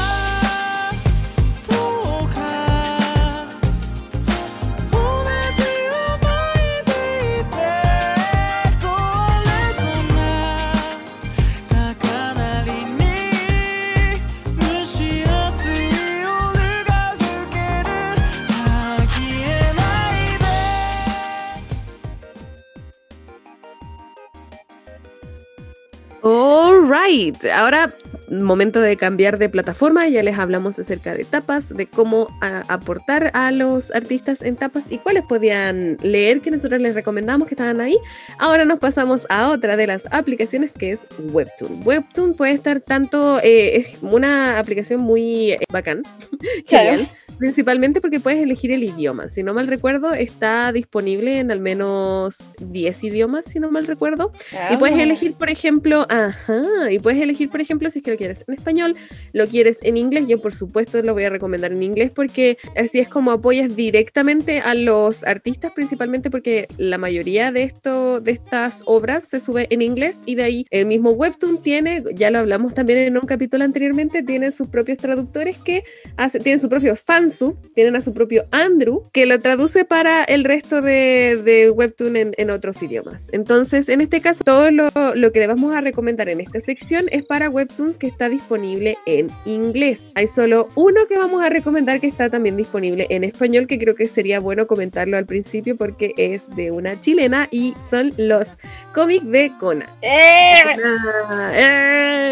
B: Alright, ahora momento de cambiar de plataforma, ya les hablamos acerca de tapas, de cómo a- aportar a los artistas en tapas y cuáles podían leer que nosotros les recomendamos que estaban ahí. Ahora nos pasamos a otra de las aplicaciones que es Webtoon. Webtoon puede estar tanto, eh, es una aplicación muy eh, bacán,
A: Claro.
B: genial, principalmente porque puedes elegir el idioma. Si no mal recuerdo, está disponible en al menos 10 idiomas, si no mal recuerdo. Y puedes elegir, por ejemplo, ajá, y puedes elegir, por ejemplo, si es que lo quieres en español, lo quieres en inglés. Yo, por supuesto, lo voy a recomendar en inglés porque así es como apoyas directamente a los artistas, principalmente porque la mayoría de, esto, de estas obras se sube en inglés y de ahí el mismo Webtoon tiene, ya lo hablamos también en un capítulo anteriormente, tiene sus propios traductores que hace, tienen sus propios fansub, tienen a su propio Andrew que lo traduce para el resto de, de Webtoon en, en otros idiomas. Entonces, en este caso, todo lo, lo que le vamos a recomendar en esta sección es para Webtoons que está disponible en inglés. Hay solo uno que vamos a recomendar que está también disponible en español, que creo que sería bueno comentarlo al principio porque es de una chilena y son los cómics de Kona.
A: ¡Eh!
B: Una,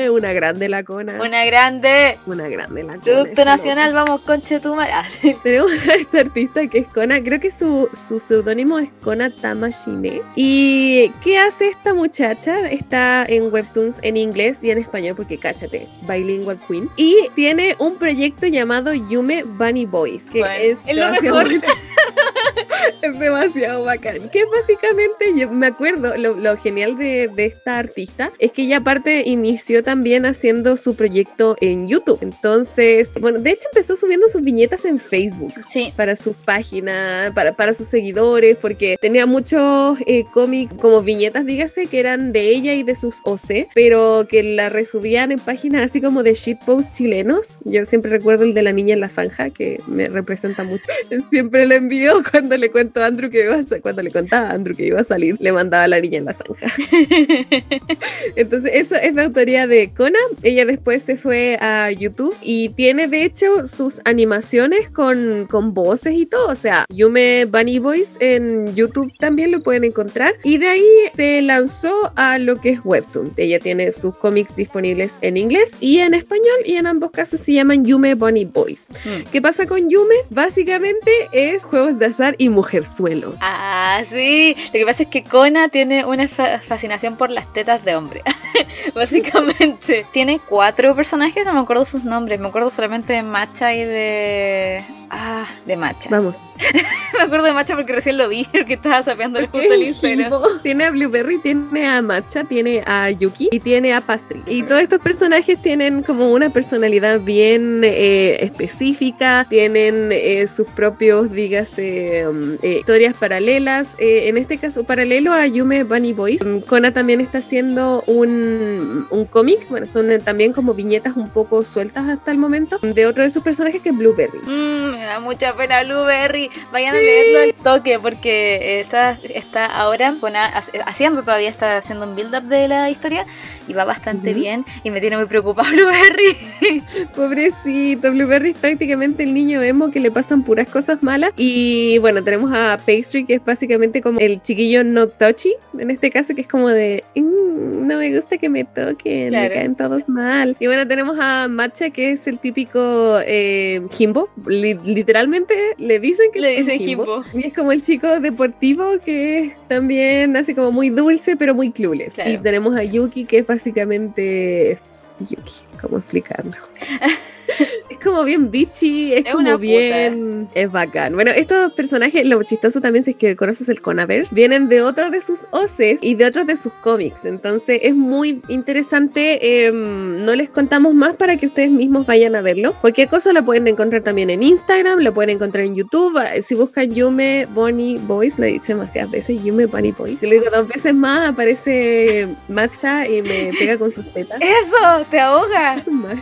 B: eh, una grande la Kona.
A: Una grande.
B: Una grande la Kona.
A: Producto nacional, vamos, conche tu madre. Ah,
B: Tenemos a esta artista que es Kona, creo que su, su seudónimo es Kona Tamashine. ¿Y qué hace esta muchacha? Está en webtoons en inglés y en español, porque cáchate, bilingual queen. Y tiene un proyecto llamado Yume Bunny Boys, que
A: Bueno,
B: es,
A: es lo mejor.
B: es demasiado bacán. Que básicamente, yo me acuerdo, lo, lo genial de, de esta artista es que ella aparte inició también haciendo su proyecto en YouTube. Entonces, bueno, de hecho empezó subiendo sus viñetas en Facebook
A: Sí.
B: para su página, para, para sus seguidores, porque tenía muchos eh, cómics como viñetas, dígase, que eran de ella y de sus OC, pero que la resubían en páginas así como de shitposts chilenos. Yo siempre recuerdo el de la niña en la zanja, que me representa mucho. Siempre le envío cuando le cuento a Andrew que iba a cuando le contaba a Andrew que iba a salir, le mandaba a la niña en la zanja. Entonces, eso es de autoría de Kona. Ella después se fue a YouTube y tiene, de hecho, sus animaciones con, con voces y todo. O sea, Yume Bunny Voice en YouTube también lo pueden encontrar. Y de ahí se lanzó a lo que es Webtoon. Ella tiene sus cómics disponibles en inglés y en español, y en ambos casos se llaman Yume Bunny Boys.
A: Mm.
B: ¿Qué pasa con Yume? Básicamente es juegos de azar y
A: Ah, sí. Lo que pasa es que Kona tiene una fa- fascinación por las tetas de hombre. Básicamente. Tiene cuatro personajes, no me acuerdo sus nombres. Me acuerdo solamente de Macha y de. Ah, de Macha.
B: Vamos.
A: Me acuerdo de Macha porque recién lo vi, porque estaba sapeándole justo el Instagram.
B: Tiene a Blueberry, tiene a Matcha, tiene a Yuki y tiene a Pastry. Y todos estos personajes tienen como una personalidad bien eh, específica, tienen eh, sus propios, dígase, um, eh, historias paralelas. Eh, en este caso, paralelo a Yume Bunny Boys, um, Kona también está haciendo un, un cómic, bueno, son también como viñetas un poco sueltas hasta el momento, de otro de sus personajes que es Blueberry.
A: Mm, me da mucha pena Blueberry. Vayan a leerlo al toque porque está, está ahora con haciendo todavía, está haciendo un build up de la historia y va bastante
B: Ujú.
A: bien y me tiene muy preocupada Blueberry.
B: Pobrecito, Blueberry es prácticamente el niño emo que le pasan puras cosas malas. Y bueno, tenemos a Pastry, que es básicamente como el chiquillo no touchy, en este caso, que es como de, "Mm, no me gusta que me toquen, me
A: Claro.
B: caen todos mal. Y bueno, tenemos a Matcha, que es el típico eh, Jimbo. Li- literalmente le dicen que
A: Le dicen.
B: Y es como el chico deportivo que es también así como muy dulce, pero muy clueless.
A: Claro.
B: Y tenemos a Yuki, que es básicamente Yuki. ¿Cómo explicarlo? es como bien bitchy, es,
A: Es
B: como
A: puta.
B: bien. Es bacán. Bueno, estos personajes, lo chistoso también si es que conoces el Conaverse, vienen de otros de sus OCs y de otros de sus cómics. Entonces es muy interesante. em, no les contamos más para que ustedes mismos vayan a verlo. Cualquier cosa la pueden encontrar también en Instagram, lo pueden encontrar en YouTube. Ah, Si buscan Yume Bonnie Boys, lo he dicho demasiadas veces, Yume Bonnie Boys. Si lo digo dos veces más, aparece Matcha y me pega con sus tetas.
A: ¡Eso! ¡Te ahoga!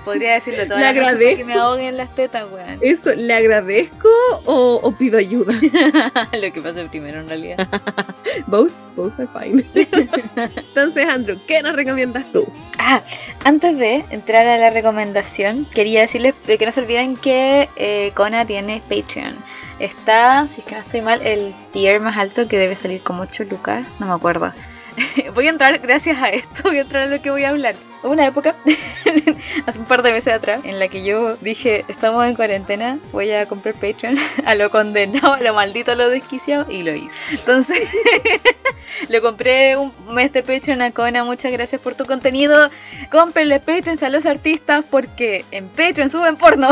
A: Podría decirlo las veces
B: agradezco.
A: que me ahoguen las tetas, weón.
B: Eso, ¿le agradezco o, o pido ayuda?
A: Lo que pasa primero en realidad.
B: Both, both are fine. Entonces, Andrew, ¿qué nos recomiendas tú?
A: Ah, antes de entrar a la recomendación, quería decirles de que no se olviden que eh, Kona tiene Patreon. Está, si es que no estoy mal, el tier más alto que debe salir como 8 lucas, no me acuerdo. voy a entrar, gracias a esto, voy a entrar a lo que voy a hablar. Hubo una época, hace un par de meses atrás, en la que yo dije, estamos en cuarentena, voy a comprar Patreon a lo condenado, a lo maldito, a lo desquiciado, y lo hice. Entonces, le compré un mes de Patreon a Kona, muchas gracias por tu contenido. Cómprenle Patreons a los artistas porque en Patreon suben porno.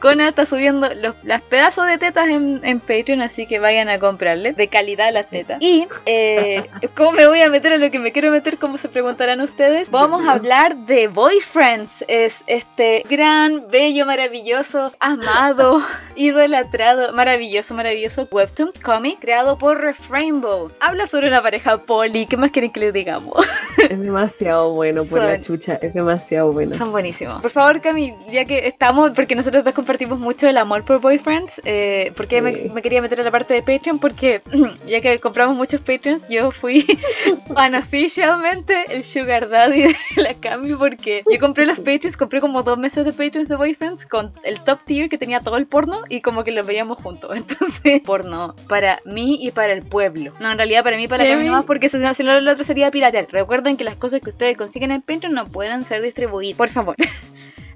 A: Kona está subiendo los, las pedazos de tetas en, en Patreon, así que vayan a comprarle. De calidad las tetas. Y, eh, ¿cómo me voy a meter a lo que me quiero meter? Como se preguntarán ustedes. Vamos a hablar de Boyfriends. Es este gran, bello, maravilloso, amado, idolatrado, maravilloso, maravilloso webtoon comic creado por Refrainbow. Habla sobre una pareja poli. ¿Qué más quieren que les digamos?
B: Es demasiado bueno por la chucha, es demasiado bueno.
A: Son buenísimos. Por favor, Cami, ya que estamos, porque nosotros dos compartimos mucho el amor por Boyfriends, eh, ¿por qué me, me quería meter a la parte de Patreon? Porque ya que compramos muchos Patreons, yo fui unofficialmente el sugar daddy de la Cami porque yo compré los Patreons, compré como dos meses de Patreons de Boyfriends con el top tier que tenía todo el porno y como que los veíamos juntos. Entonces, porno para mí y para el pueblo. No, en realidad para mí y para la Cami nomás porque si no, si no, lo otro sería piratear. Recuerden que las cosas que ustedes consiguen en Patreon no pueden ser distribuidas. Por favor.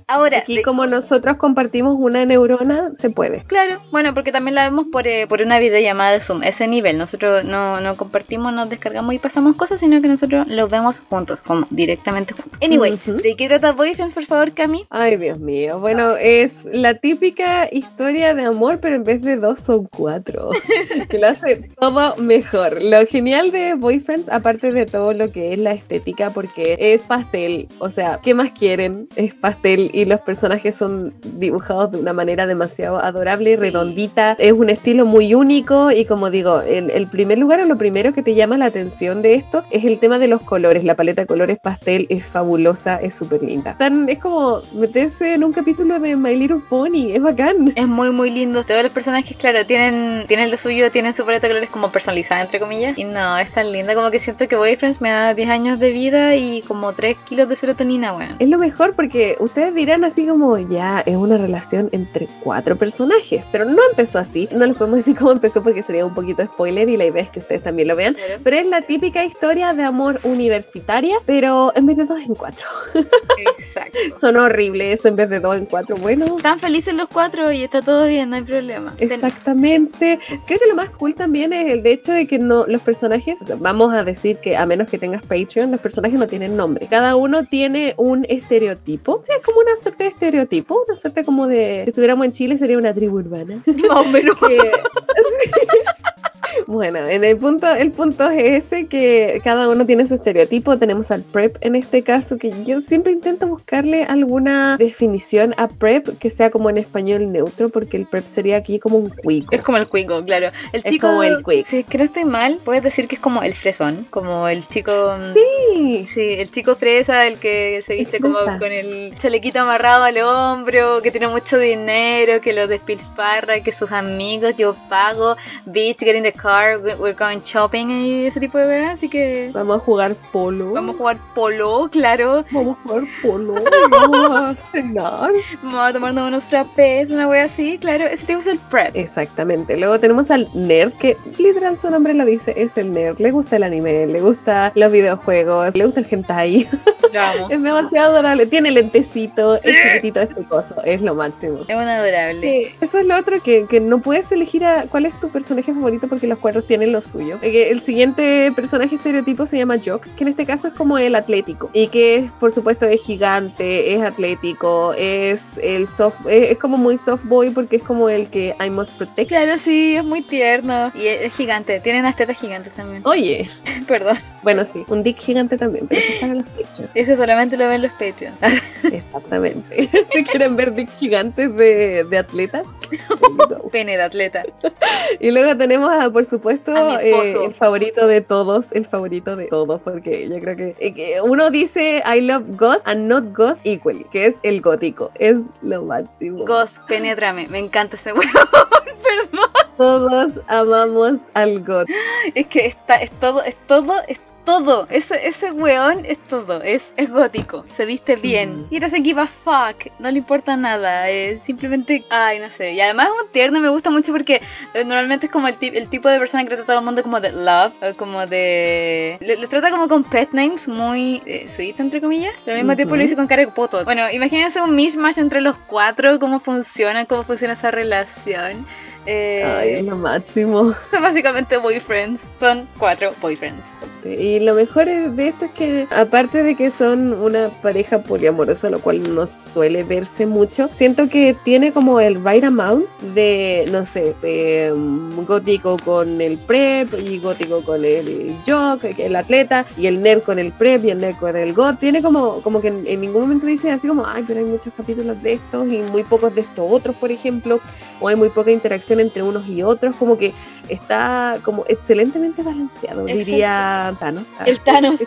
A: Ahora,
B: Aquí
A: de-
B: como nosotros compartimos una neurona, se puede.
A: Claro, bueno, porque también la vemos por, eh, por una videollamada de Zoom, ese nivel. Nosotros no, no compartimos, nos descargamos y pasamos cosas, sino que nosotros los vemos juntos, como directamente juntos. Anyway,
B: Ujú.
A: ¿de qué trata Boyfriends, por favor, Cami?
B: Ay, Dios mío. Bueno, es la típica historia de amor, pero en vez de dos son cuatro. que lo hace todo mejor. Lo genial de Boyfriends, aparte de todo lo que es la estética, porque es pastel. O sea, ¿qué más quieren? Es pastel y los personajes son dibujados de una manera demasiado adorable y redondita. Es un estilo muy único y como digo, el, el primer lugar o lo primero que te llama la atención de esto es el tema de los colores. La paleta de colores pastel es fabulosa, es súper linda. Tan- es como meterse en un capítulo de My Little Pony, es bacán.
A: Es muy, muy lindo. Todos los personajes, claro, tienen, tienen lo suyo, tienen su paleta de colores como personalizada, entre comillas. Y no, es tan linda como que siento que Boyfriends me da 10 años de vida y como 3 kilos de serotonina, weón.
B: Es lo mejor porque ustedes dirán así como ya es una relación entre cuatro personajes, pero no empezó así. No les podemos decir cómo empezó porque sería un poquito spoiler y la idea es que ustedes también lo vean. Pero es la típica historia de amor universitaria, pero en vez de dos en cuatro.
A: Exacto.
B: Son horribles eso en vez de dos en cuatro. Bueno,
A: Están felices los cuatro y está todo bien, no hay problema.
B: Exactamente. Creo que lo más cool también es el de hecho de que no los personajes, o sea, vamos a decir que a menos que tengas Patreon, los personajes no tienen nombre. Cada uno tiene un estereotipo. O sea, es como una suerte de estereotipo, una suerte como de si estuviéramos en Chile sería una tribu urbana.
A: Más o menos.
B: Que- Bueno, en el punto, el punto es ese que cada uno tiene su estereotipo. Tenemos al prep en este caso, que yo siempre intento buscarle alguna definición a prep que sea como en español neutro, porque el prep sería aquí como un cuico.
A: Es como el cuico, claro. El
B: Es
A: chico,
B: como el cuico.
A: Si es que no estoy mal, puedes decir que es como el fresón, como el chico. mm,
B: Sí,
A: Sí, el chico fresa, el que se viste como con el chalequito amarrado al hombro, que tiene mucho dinero, que lo despilfarra, que sus amigos, yo pago, bitch, get in the car, we- we're going shopping y ese tipo de cosas, así que
B: vamos a jugar polo.
A: vamos a jugar polo, claro,
B: Vamos a jugar polo. y vamos a cenar.
A: vamos a tomarnos unos frappés, una wea así, claro, ese tipo es el prep.
B: Exactamente. Luego tenemos al nerd, que literal su nombre lo dice, es el nerd. Le gusta el anime, le gusta los videojuegos, le gusta el hentai.
A: Amo.
B: Es demasiado adorable. Tiene lentecito, es chiquitito, es picoso. Es lo máximo.
A: Es un adorable.
B: Sí, eso es lo otro, que, que no puedes elegir a cuál es tu personaje favorito porque los tienen lo suyo. Eh, El siguiente personaje estereotipo se llama Jock, que en este caso es como el atlético. Y que por supuesto es gigante, es atlético, es el soft, es, es como muy soft boy porque es como el que I must protect.
A: Claro, sí, es muy tierno. Y es, es gigante. Tiene unas tetas gigantes también.
B: Oye,
A: Perdón.
B: bueno sí, un dick gigante también, pero eso está en los pictures.
A: Eso solamente lo ven los Patreons.
B: Exactamente. si quieren ver dicks gigantes de, de atletas.
A: Pene de atleta.
B: Y luego tenemos, a, por supuesto, eh, el favorito de todos, el favorito de todos, porque yo creo que, eh, que uno dice I love God and not God equally, que es el gótico, es lo máximo.
A: Goth, penétrame. Me encanta ese huevo. Perdón.
B: Todos amamos al God.
A: Es que está, es todo, es todo, es todo. Ese, ese weón es todo. Es, es gótico. Se viste bien. Y no se give a fuck. No le importa nada. Es simplemente. Ay, no sé. Y además es un tierno. Me gusta mucho porque eh, normalmente es como el, el tipo de persona que trata a todo el mundo como de love. O como de. Le, le trata como con pet names muy eh, sweet, entre comillas. Pero al mismo tiempo lo dice con cara de poto. Bueno, imagínense un mismatch entre los cuatro. Cómo funciona, cómo funciona esa relación. Eh,
B: Ay, es lo máximo.
A: son básicamente boyfriends. Son cuatro boyfriends.
B: Y lo mejor de esto es que, aparte de que son una pareja poliamorosa, lo cual no suele verse mucho, siento que tiene como el right amount de, no sé, de, mm, gótico con el prep y gótico con el jock, el atleta, y el nerd con el prep y el nerd con el got. Tiene como, como que en, en ningún momento dice así como, ay, pero hay muchos capítulos de estos y muy pocos de estos otros, por ejemplo, o hay muy poca interacción entre unos y otros, como que está como excelentemente balanceado, diría Thanos.
A: El Thanos.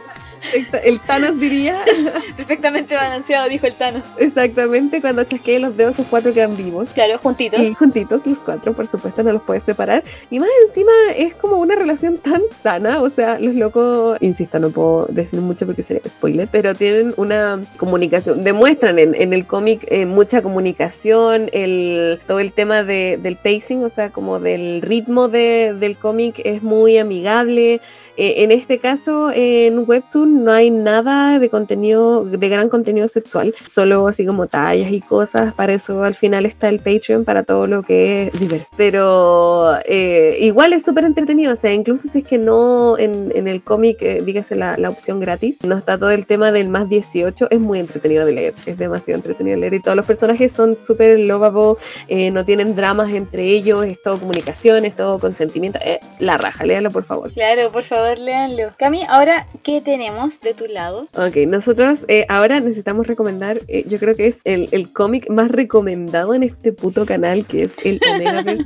B: El Thanos diría
A: Perfectamente balanceado, dijo el Thanos.
B: exactamente cuando chasquee los dedos, esos cuatro quedan vivos.
A: Claro, juntitos.
B: Y juntitos, los cuatro, por supuesto, no los puedes separar. Y más encima es como una relación tan sana. O sea, los locos, insisto, no puedo decir mucho porque sería spoiler, pero tienen una comunicación. Demuestran en, en el cómic eh, mucha comunicación, el, todo el tema de, del pacing, o sea, como del ritmo de- del cómic es muy amigable. Eh, en este caso, en Webtoon no hay nada de contenido, de gran contenido sexual, solo así como tallas y cosas. Para eso al final está el Patreon para todo lo que es diverso. Pero eh, igual es súper entretenido, o sea, incluso si es que no en, en el cómic, eh, dígase la, la opción gratis, no está todo el tema del más 18, es muy entretenido de leer, es demasiado entretenido de leer y todos los personajes son súper lovable, eh, no tienen dramas entre ellos, es todo comunicación, es todo consentimiento. Eh, la raja, léalo por favor.
A: Claro, por favor, léanlo. Cami, ahora, ¿qué tenemos de tu lado?
B: Ok, nosotros eh, ahora necesitamos recomendar, eh, yo creo que es el, el cómic más recomendado en este puto canal, que es el Omegaverse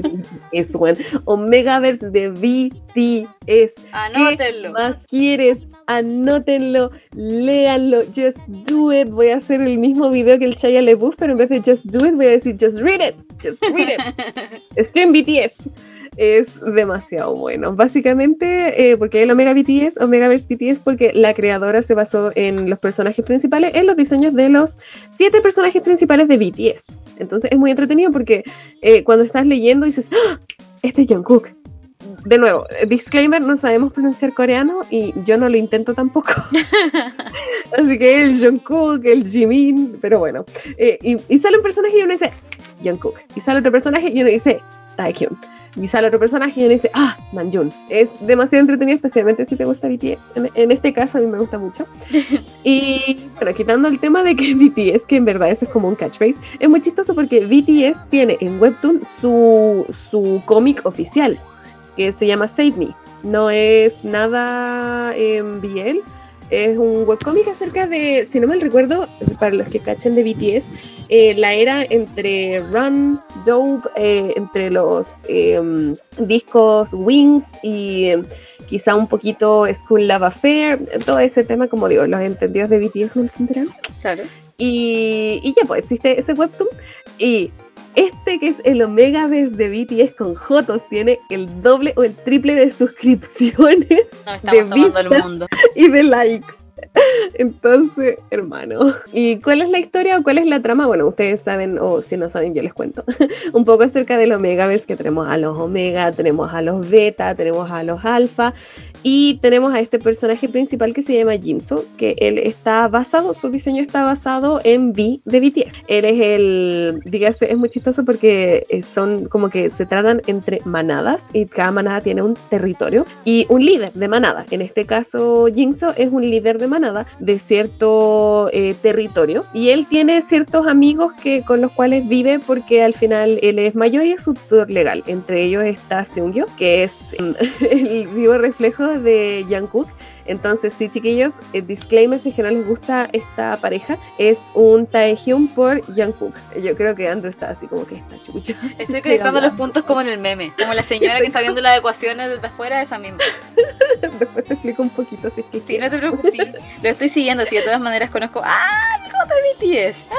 B: BTS, weón. Omegaverse de BTS. ¿Qué
A: Anótenlo.
B: más quieres? Anótenlo, léanlo, just do it. Voy a hacer el mismo video que el Chaya LeBouf, pero en vez de just do it, voy a decir just read it, just read it. Stream BTS. Es demasiado bueno. Básicamente, eh, porque el Omega BTS, Omegaverse BTS, porque la creadora se basó en los personajes principales, en los diseños de los siete personajes principales de BTS. Entonces es muy entretenido porque eh, cuando estás leyendo dices, ¡Ah! este es Jungkook. De nuevo, eh, disclaimer, no sabemos pronunciar coreano y yo no lo intento tampoco. Así que el Jungkook, el Jimin, pero bueno. Eh, y, y sale un personaje y uno dice Jungkook. Y sale otro personaje y uno dice Taekyun. Y sale otro personaje y uno dice, ah, Namjoon. Es demasiado entretenido, especialmente si te gusta BTS. En, en este caso a mí me gusta mucho. y bueno, quitando el tema de que BTS, que en verdad eso es como un catchphrase, es muy chistoso porque BTS tiene en Webtoon su, su cómic oficial, que se llama Save Me. No es nada en BL, es un webcómic acerca de, si no mal recuerdo, para los que cachen de BTS, eh, la era entre Run, Dope, eh, entre los em, discos Wings y em, quizá un poquito School Love Affair, todo ese tema, como digo, los entendidos de BTS me entenderán.
A: Claro.
B: Y, y ya, pues existe ese webtoon. Y este que es el Omegaverse de BTS con Jotos tiene el doble o el triple de suscripciones
A: estamos
B: De
A: tomando el
B: vistas.
A: mundo.
B: y de likes. Entonces, hermano. ¿Y cuál es la historia o cuál es la trama? Bueno, ustedes saben, o si no saben, yo les cuento. un poco acerca del Omegaverse, que tenemos a los Omega, tenemos a los Beta, tenemos a los Alpha. Y tenemos a este personaje principal que se llama Jinso, que él está basado, su diseño está basado en V de BTS. Él es el, dígase, es muy chistoso porque eh, son como que se tratan entre manadas y cada manada tiene un territorio y un líder de manada. En este caso, Jinso es un líder de manada de cierto eh, territorio y él tiene ciertos amigos que, con los cuales vive porque al final él es mayor y es su tutor legal. Entre ellos está Seungyo, que es el vivo reflejo de Jungkook. Entonces, sí, chiquillos, eh, disclaimer si es que no les gusta esta pareja, es un Taehyung por Jungkook. Yo creo que Andrew está así como que está chucho.
A: Estoy conectando los puntos como en el meme. Como la señora que está viendo las ecuaciones desde afuera, esa misma.
B: Después te explico un poquito si es que
A: Sí, no te preocupes. Lo estoy siguiendo, si de todas maneras conozco. ¡Ah! Algo de BTS. ¡Ah!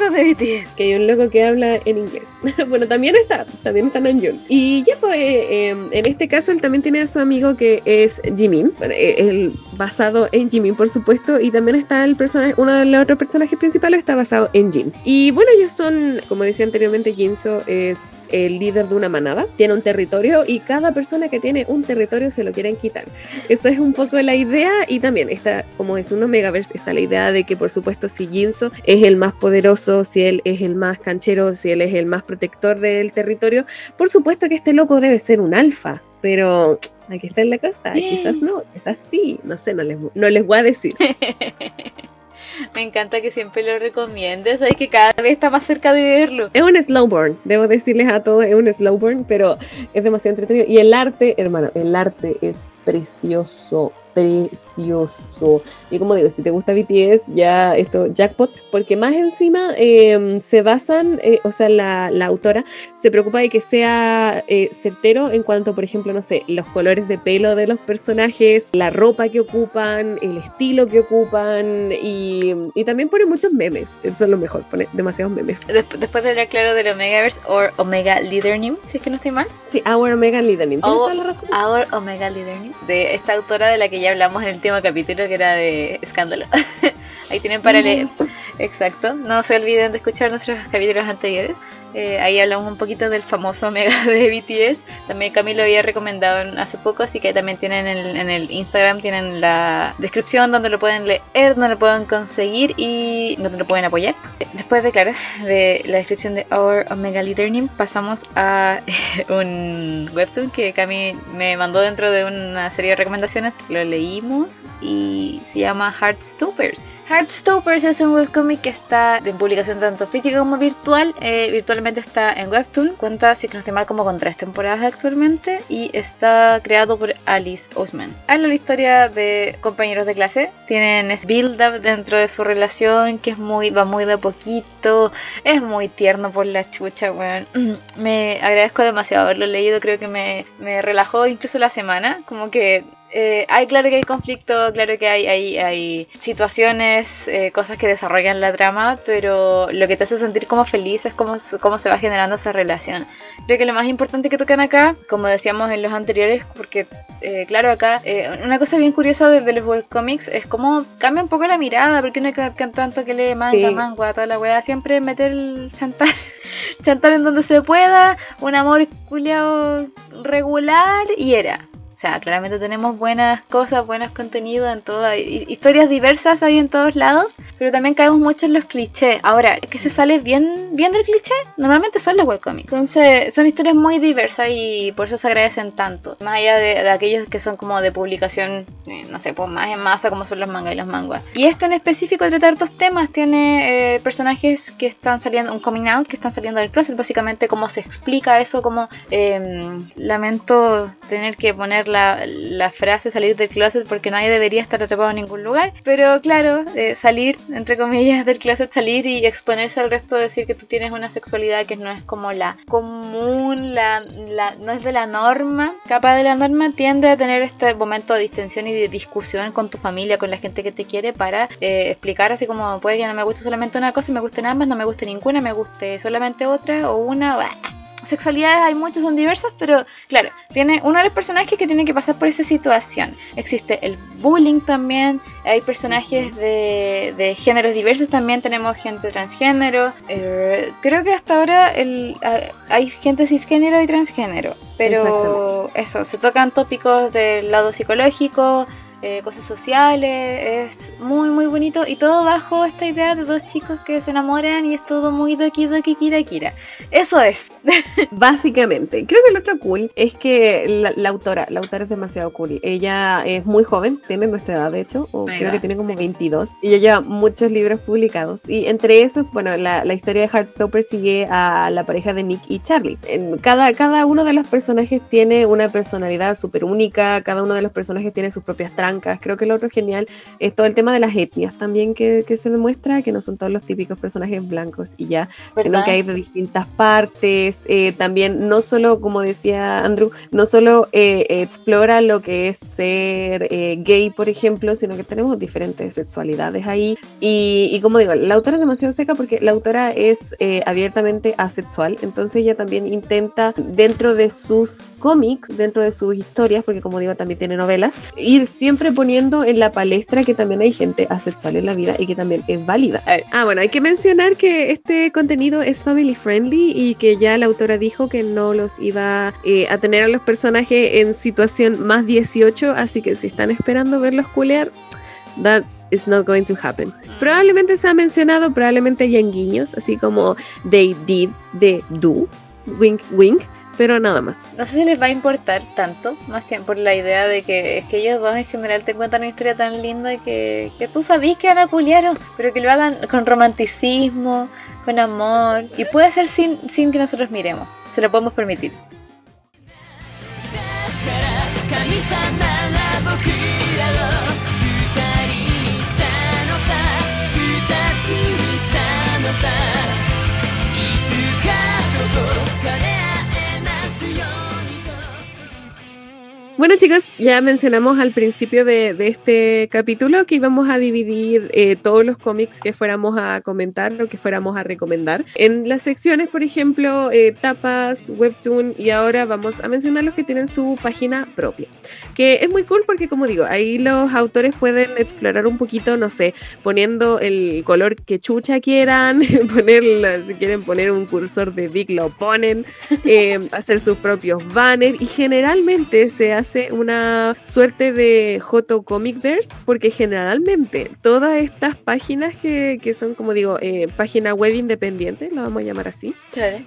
A: Algo de BTS.
B: que hay un loco que habla en inglés. bueno, también está, también está Namjoon. Y ya pues, eh, eh, en este caso él también tiene a su amigo que es Jimin, bueno, el basado en Jimin por supuesto, y también está el personaje, uno de los otros personajes principales está basado en Jin. Y bueno, ellos son, como decía anteriormente, Jinso es el líder de una manada, tiene un territorio y cada persona que tiene un territorio se lo quieren quitar. Esa es un poco la idea y también está, como es un Omegaverse, está la idea de que por supuesto si Jinso es el más poderoso, si él es el más canchero, si él es el más protector del territorio, por supuesto que este loco debe ser un alfa, pero aquí está en la casa, quizás no, quizás sí, no sé, no les, no les voy a decir.
A: Me encanta que siempre lo recomiendes. Hay que cada vez está más cerca de verlo.
B: Es un slow burn, debo decirles a todos, es un slow burn, pero es demasiado entretenido. Y el arte, hermano, el arte es precioso, precioso. Y como digo, si te gusta BTS, ya esto, jackpot, porque más encima eh, se basan, eh, o sea, la, la, autora se preocupa de que sea eh, certero en cuanto, por ejemplo, no sé, los colores de pelo de los personajes, la ropa que ocupan, el estilo que ocupan y, y también pone muchos memes. Eso es lo mejor, pone demasiados memes.
A: Desp- después de hablar claro del Omegaverse o Omega Leadernim, si es que no estoy mal.
B: Sí, Our Megan Lidenin. ¿Tienes
A: Oh,
B: toda la razón?
A: Our Omega Leadernim. De esta autora de la que ya hablamos en el último capítulo, que era de Escándalo. Ahí tienen para leer. Exacto. No se olviden de escuchar nuestros capítulos anteriores. Eh, ahí hablamos un poquito del famoso Omega de BTS. También Camilo había recomendado en- hace poco, así que también tienen en el, en el Instagram, tienen la descripción donde lo pueden leer, donde lo pueden conseguir y donde lo pueden apoyar. Después de, claro, de la descripción de Our Omega Leadership, pasamos a un webtoon que Cami me mandó dentro de una serie de recomendaciones. Lo leímos y se llama Heartstoppers. Heartstoppers es un webcomic que está en publicación tanto física como virtual. Eh, virtualmente está en Webtoon. Cuenta, si que no estoy mal, como con tres temporadas actualmente. Y está creado por Alice Osman. Habla la historia de compañeros de clase. Tienen este build-up dentro de su relación que es muy, va muy de poquito. Es muy tierno por la chucha, weón. Me agradezco demasiado haberlo leído. Creo que me, me relajó incluso la semana. Como que eh, hay claro que hay conflicto, claro que hay, hay, hay situaciones, eh, cosas que desarrollan la trama, pero lo que te hace sentir como feliz es cómo, cómo se va generando esa relación. Creo que lo más importante que tocan acá, como decíamos en los anteriores, porque eh, claro acá, eh, una cosa bien curiosa de, de los webcomics es cómo cambia un poco la mirada, porque no hay que, tanto que lee manga,
B: Sí.
A: manga, toda la weá, siempre meter el chantar, chantar en donde se pueda, un amor culiao regular y era. O sea, claramente tenemos buenas cosas, buenos contenidos en todo, historias diversas hay en todos lados, pero también caemos mucho en los clichés. Ahora, que se sale bien, bien del cliché, normalmente son los webcomics. Entonces, son historias muy diversas y por eso se agradecen tanto. Más allá de, aquellos que son como de publicación, eh, no sé, pues más en masa como son los mangas y los manguas. Y este en específico trata hartos temas, tiene eh, personajes que están saliendo, un coming out, que están saliendo del closet, básicamente cómo se explica eso, como em, lamento tener que poner la, la frase salir del closet porque nadie debería estar atrapado en ningún lugar, pero claro, eh, salir, entre comillas, del closet, salir y exponerse al resto, decir que tú tienes una sexualidad que no es como la común, la, la- no es de la norma, capa de la norma, tiende a tener este momento de distensión y de discusión con tu familia, con la gente que te quiere, para eh, explicar así como puede que no me guste solamente una cosa me gusten ambas, no me guste ninguna, me guste solamente otra o una. bah. Sexualidades hay muchas, son diversas, pero claro, tiene uno de los personajes que tiene que pasar por esa situación. Existe el bullying también, hay personajes de, de géneros diversos también, tenemos gente transgénero. eh, creo que hasta ahora el, ah, hay gente cisgénero y transgénero, pero eso, se tocan tópicos del lado psicológico. Eh, cosas sociales, es muy muy bonito y todo bajo esta idea de dos chicos que se enamoran y es todo muy doki doki kira kira. Eso es.
B: Básicamente, creo que lo otro cool es que la, la autora, la autora es demasiado cool. Ella es muy joven, tiene nuestra edad de hecho, o creo que tiene como 22. Y ella lleva muchos libros publicados. Y entre esos, bueno, la, la historia de Heartstopper sigue a la pareja de Nick y Charlie. En cada, cada uno de los personajes tiene una personalidad súper única, cada uno de los personajes tiene sus propias trancas. Creo que lo otro genial es todo el tema de las etnias también que, que se demuestra, que no son todos los típicos personajes blancos y ya, sino
A: ¿verdad?
B: que hay de distintas partes. eh, también, no solo, como decía Andrew, no solo eh, explora lo que es ser eh, gay, por ejemplo, sino que tenemos diferentes sexualidades ahí. Y, y como digo, la autora es demasiado seca porque la autora es eh, abiertamente asexual, entonces ella también intenta, dentro de sus cómics, dentro de sus historias, porque como digo, también tiene novelas, ir siempre poniendo en la palestra que también hay gente asexual en la vida y que también es válida. Ah, bueno, hay que mencionar que este contenido es family friendly y que ya la autora dijo que no los iba eh, a tener a los personajes en situación más 18, así que si están esperando verlos culear, that is not going to happen. Probablemente se ha mencionado, probablemente hayan guiños, así como they did, they do, wink, wink, pero nada más.
A: No sé si les va a importar tanto, más que por la idea de que es que ellos dos en general te cuentan una historia tan linda que, que tú sabís que van a culiar, pero que lo hagan con romanticismo, con amor, y puede ser sin, sin que nosotros miremos, se lo podemos permitir.
E: 神
B: Bueno chicos, ya mencionamos al principio de, de este capítulo que íbamos a dividir eh, todos los cómics que fuéramos a comentar o que fuéramos a recomendar. En las secciones, por ejemplo, eh, tapas, webtoon y ahora vamos a mencionar los que tienen su página propia, que es muy cool porque como digo, ahí los autores pueden explorar un poquito, no sé, poniendo el color que chucha quieran, poner, si quieren poner un cursor de Big lo ponen, eh, hacer sus propios banners y generalmente se hace una suerte de Joto Comic Verse porque generalmente todas estas páginas que, que son como digo eh, página web independiente, la vamos a llamar así,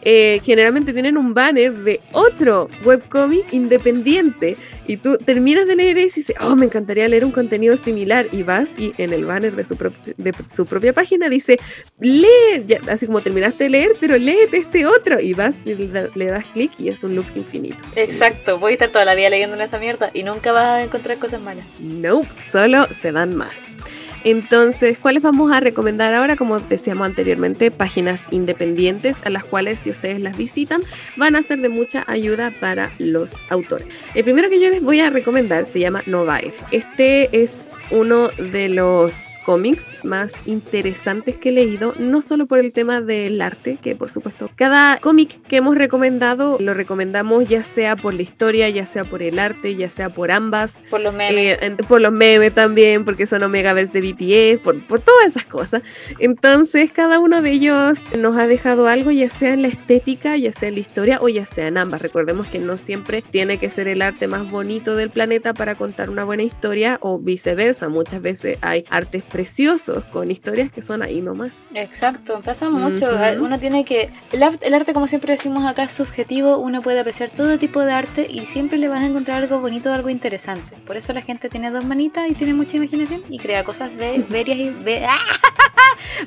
B: eh, generalmente tienen un banner de otro webcomic independiente. Y tú terminas de leer ese y dices, oh, me encantaría leer un contenido similar y vas y en el banner de su, prop- de su propia página dice, lee, ya- así como terminaste de leer, pero léete este otro. Y vas y le, le das clic y es un loop infinito.
A: Exacto, voy a estar toda la vida leyendo en esa mierda y nunca vas a encontrar cosas malas.
B: Nope, solo se dan más. Entonces, ¿cuáles vamos a recomendar ahora? Como decíamos anteriormente, páginas independientes a las cuales si ustedes las visitan van a ser de mucha ayuda para los autores. El primero que yo les voy a recomendar se llama Novair. Este es uno de los cómics más interesantes que he leído, no solo por el tema del arte, que por supuesto cada cómic que hemos recomendado lo recomendamos ya sea por la historia, ya sea por el arte, ya sea por ambas.
A: Por los memes.
B: Eh, por los memes también, porque son Omegaverse de BTS, por, por todas esas cosas. Entonces, cada uno de ellos nos ha dejado algo, ya sea en la estética, ya sea en la historia o ya sea en ambas. Recordemos que no siempre tiene que ser el arte más bonito del planeta para contar una buena historia o viceversa. Muchas veces hay artes preciosos con historias que son ahí nomás.
A: Exacto, pasa mucho.
B: Ujú.
A: Uno tiene que. El, art- el arte, como siempre decimos acá, es subjetivo. Uno puede apreciar todo tipo de arte y siempre le vas a encontrar algo bonito algo interesante. Por eso la gente tiene dos manitas y tiene mucha imaginación y crea cosas be- bellas y. be- ¡Ah!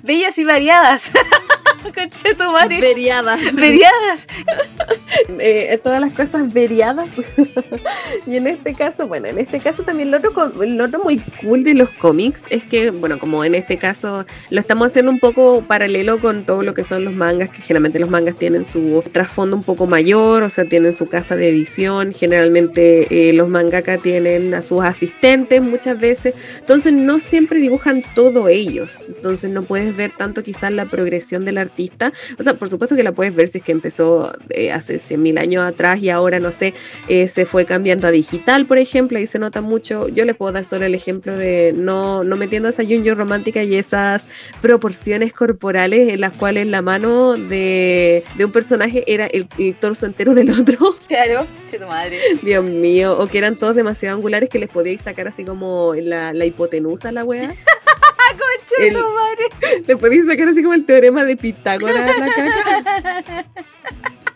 A: bellas y variadas. Conchetumare.
B: Veriada.
A: Variadas.
B: eh, todas las cosas variadas. y en este caso, bueno, en este caso también lo otro, lo otro muy cool de los cómics es que, bueno, como en este caso lo estamos haciendo un poco paralelo con todo lo que son los mangas, que generalmente los mangas tienen su trasfondo un poco mayor, o sea, tienen su casa de edición, generalmente eh, los mangaka tienen a sus asistentes muchas veces, entonces no siempre dibujan todo ellos, entonces no puedes ver tanto quizás la progresión del artista, o sea, por supuesto que la puedes ver si es que empezó eh, hace 100.000 años atrás y ahora, no sé, eh, se fue cambiando a digital, por ejemplo, y se nota mucho, yo les puedo dar solo el ejemplo de no, no metiendo esa Junjo romántica y esas proporciones corporales en las cuales la mano de, de un personaje era el, el torso entero del otro.
A: Claro, che tu madre.
B: Dios mío, o que eran todos demasiado angulares que les podíais sacar así como la, la hipotenusa la wea.
A: Che
B: El-
A: tu madre.
B: Le podéis sacar así como el teorema de Pitágoras la caca.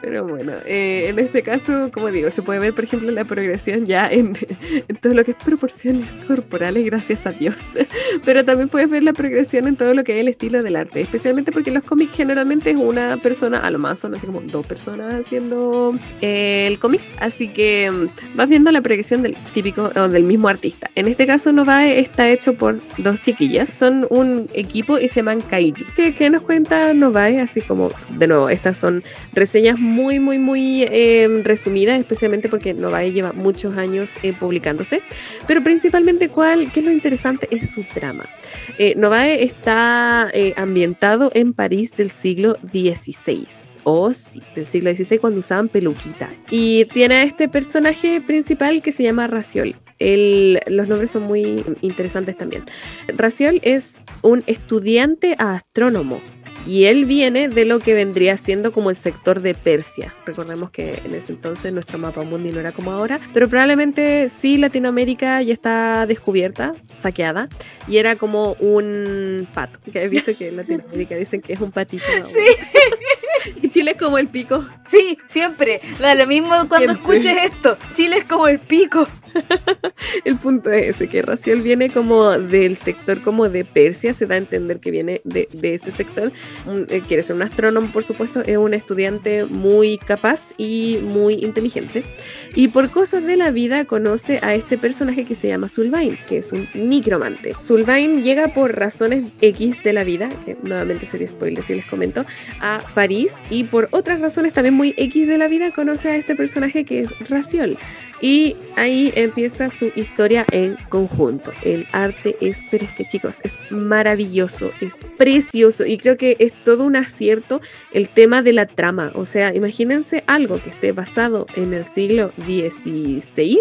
B: Pero bueno, eh, en este caso, como digo, se puede ver, por ejemplo, la progresión ya en, en todo lo que es proporciones corporales, gracias a Dios. Pero también puedes ver la progresión en todo lo que es el estilo del arte, especialmente porque los cómics generalmente es una persona, a lo más son así como dos personas haciendo eh, el cómic. Así que mm, vas viendo la progresión del típico o del mismo artista. En este caso, Novae está hecho por dos chiquillas, son un equipo y se llaman Kaiju. ¿Qué, qué nos cuenta Novae? Así como, de nuevo, estas son reseñas muy, muy, muy eh, resumidas, especialmente porque Novae lleva muchos años eh, publicándose. Pero principalmente, ¿cuál, ¿qué es lo interesante? Es su trama. Eh, Novae está eh, ambientado en París del siglo XVI. Oh, sí, del siglo XVI cuando usaban peluquita. Y tiene a este personaje principal que se llama Raciol. El- los nombres son muy interesantes también. Raciol es un estudiante astrónomo y él viene de lo que vendría siendo como el sector de Persia. Recordemos que en ese entonces nuestro mapa mundi no era como ahora, pero probablemente sí Latinoamérica ya está descubierta, saqueada, y era como un pato. Que he visto que en Latinoamérica dicen que es un patito. ¿no? Y Chile es como el pico.
A: Sí, siempre. Da lo mismo cuando
B: Siempre.
A: escuches esto. Chile es como el pico.
B: El punto es ese, que Raciel viene como del sector como de Persia, se da a entender que viene de, ese sector. Un- eh, quiere ser un astrónomo, por supuesto, es un estudiante muy capaz y muy inteligente. Y por cosas de la vida conoce a este personaje que se llama Sulvain, que es un micromante. Sulvain llega por razones X de la vida, que nuevamente sería spoiler si les comento, a París y por otras razones también muy X de la vida conoce a este personaje que es Raciol. Y ahí empieza su historia en conjunto. El arte es, pero es que chicos, es maravilloso, es precioso y creo que es todo un acierto el tema de la trama. O sea, imagínense algo que esté basado en el siglo XVI,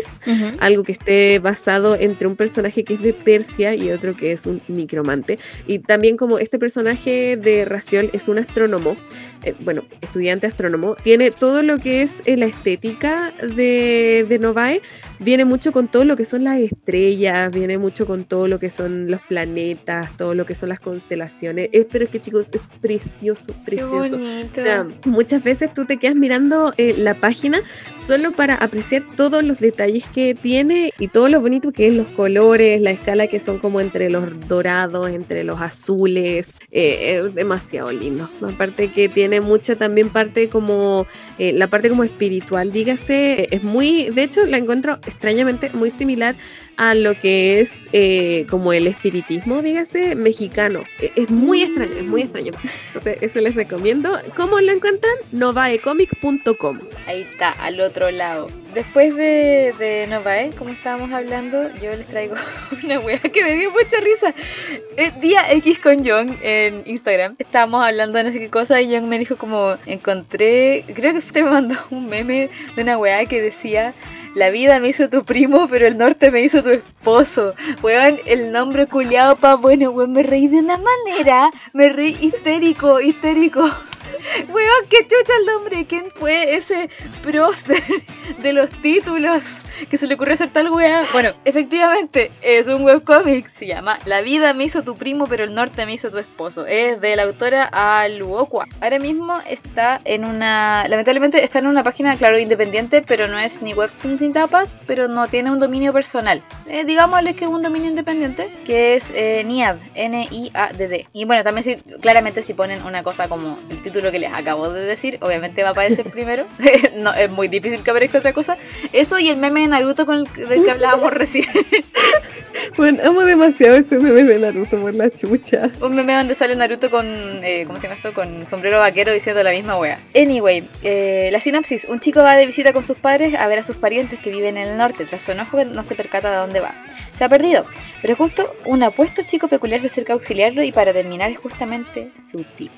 B: algo que esté basado entre un personaje que es de Persia y otro que es un micromante. Y también como este personaje de Raciol es un astrónomo, eh, bueno, estudiante astrónomo, tiene todo lo que es eh, la estética de, de Novae, viene mucho con todo lo que son las estrellas, viene mucho con todo lo que son los planetas, todo lo que son las constelaciones. Eh, pero es que chicos, es precioso, precioso.
A: bonito.
B: O sea, muchas veces tú te quedas mirando eh, la página solo para apreciar todos los detalles que tiene y todo lo bonito que es los colores, la escala que son como entre los dorados, entre los azules, eh, es demasiado lindo. Aparte que tiene mucha también parte como eh, la parte como espiritual, dígase, es muy, de hecho la encuentro extrañamente muy similar a lo que es eh, como el espiritismo, dígase, mexicano. Eh, Es muy extraño, es muy extraño. Entonces, eso les recomiendo. ¿Cómo lo encuentran? novaecomic.com.
A: Ahí está, al otro lado. Después de, de Novae, como estábamos hablando, yo les traigo una wea que me dio mucha risa. El día X con John en Instagram. Estábamos hablando de no sé qué cosa y John me dijo como, encontré, creo que usted me mandó un meme de una wea que decía, la vida me hizo tu primo, pero el norte me hizo tu esposo. Weón, el nombre culiado pa' bueno, weón, me reí de una manera, me reí histérico, histérico. Weón, qué chucha el nombre. ¿Quién fue ese prócer de los títulos que se le ocurrió hacer tal weá? Bueno, efectivamente, es un webcomic. Se llama La vida me hizo tu primo, pero el norte me hizo tu esposo. Es de la autora Aluokwa. Ahora mismo está en una. Lamentablemente está en una página, claro, independiente, pero no es ni webtoon sin tapas, pero no tiene un dominio personal. Eh, digámosle que es un dominio independiente, que es eh, NIAD, N-I-A-D-D. Y bueno, también si, claramente si ponen una cosa como el título lo que les acabo de decir, obviamente va a aparecer primero. no, es muy difícil que aparezca otra cosa. Eso y el meme Naruto con el que- hablábamos recién.
B: Bueno, amo demasiado ese meme de Naruto por la chucha.
A: Un meme donde sale Naruto con, eh, ¿cómo se llama esto? Con sombrero vaquero diciendo la misma wea. Anyway, eh, la sinopsis. Un chico va de visita con sus padres a ver a sus parientes que viven en el norte. Tras su enojo no se percata de dónde va. Se ha perdido. Pero justo un apuesto chico peculiar se acerca a auxiliarlo y para terminar es justamente su tipo.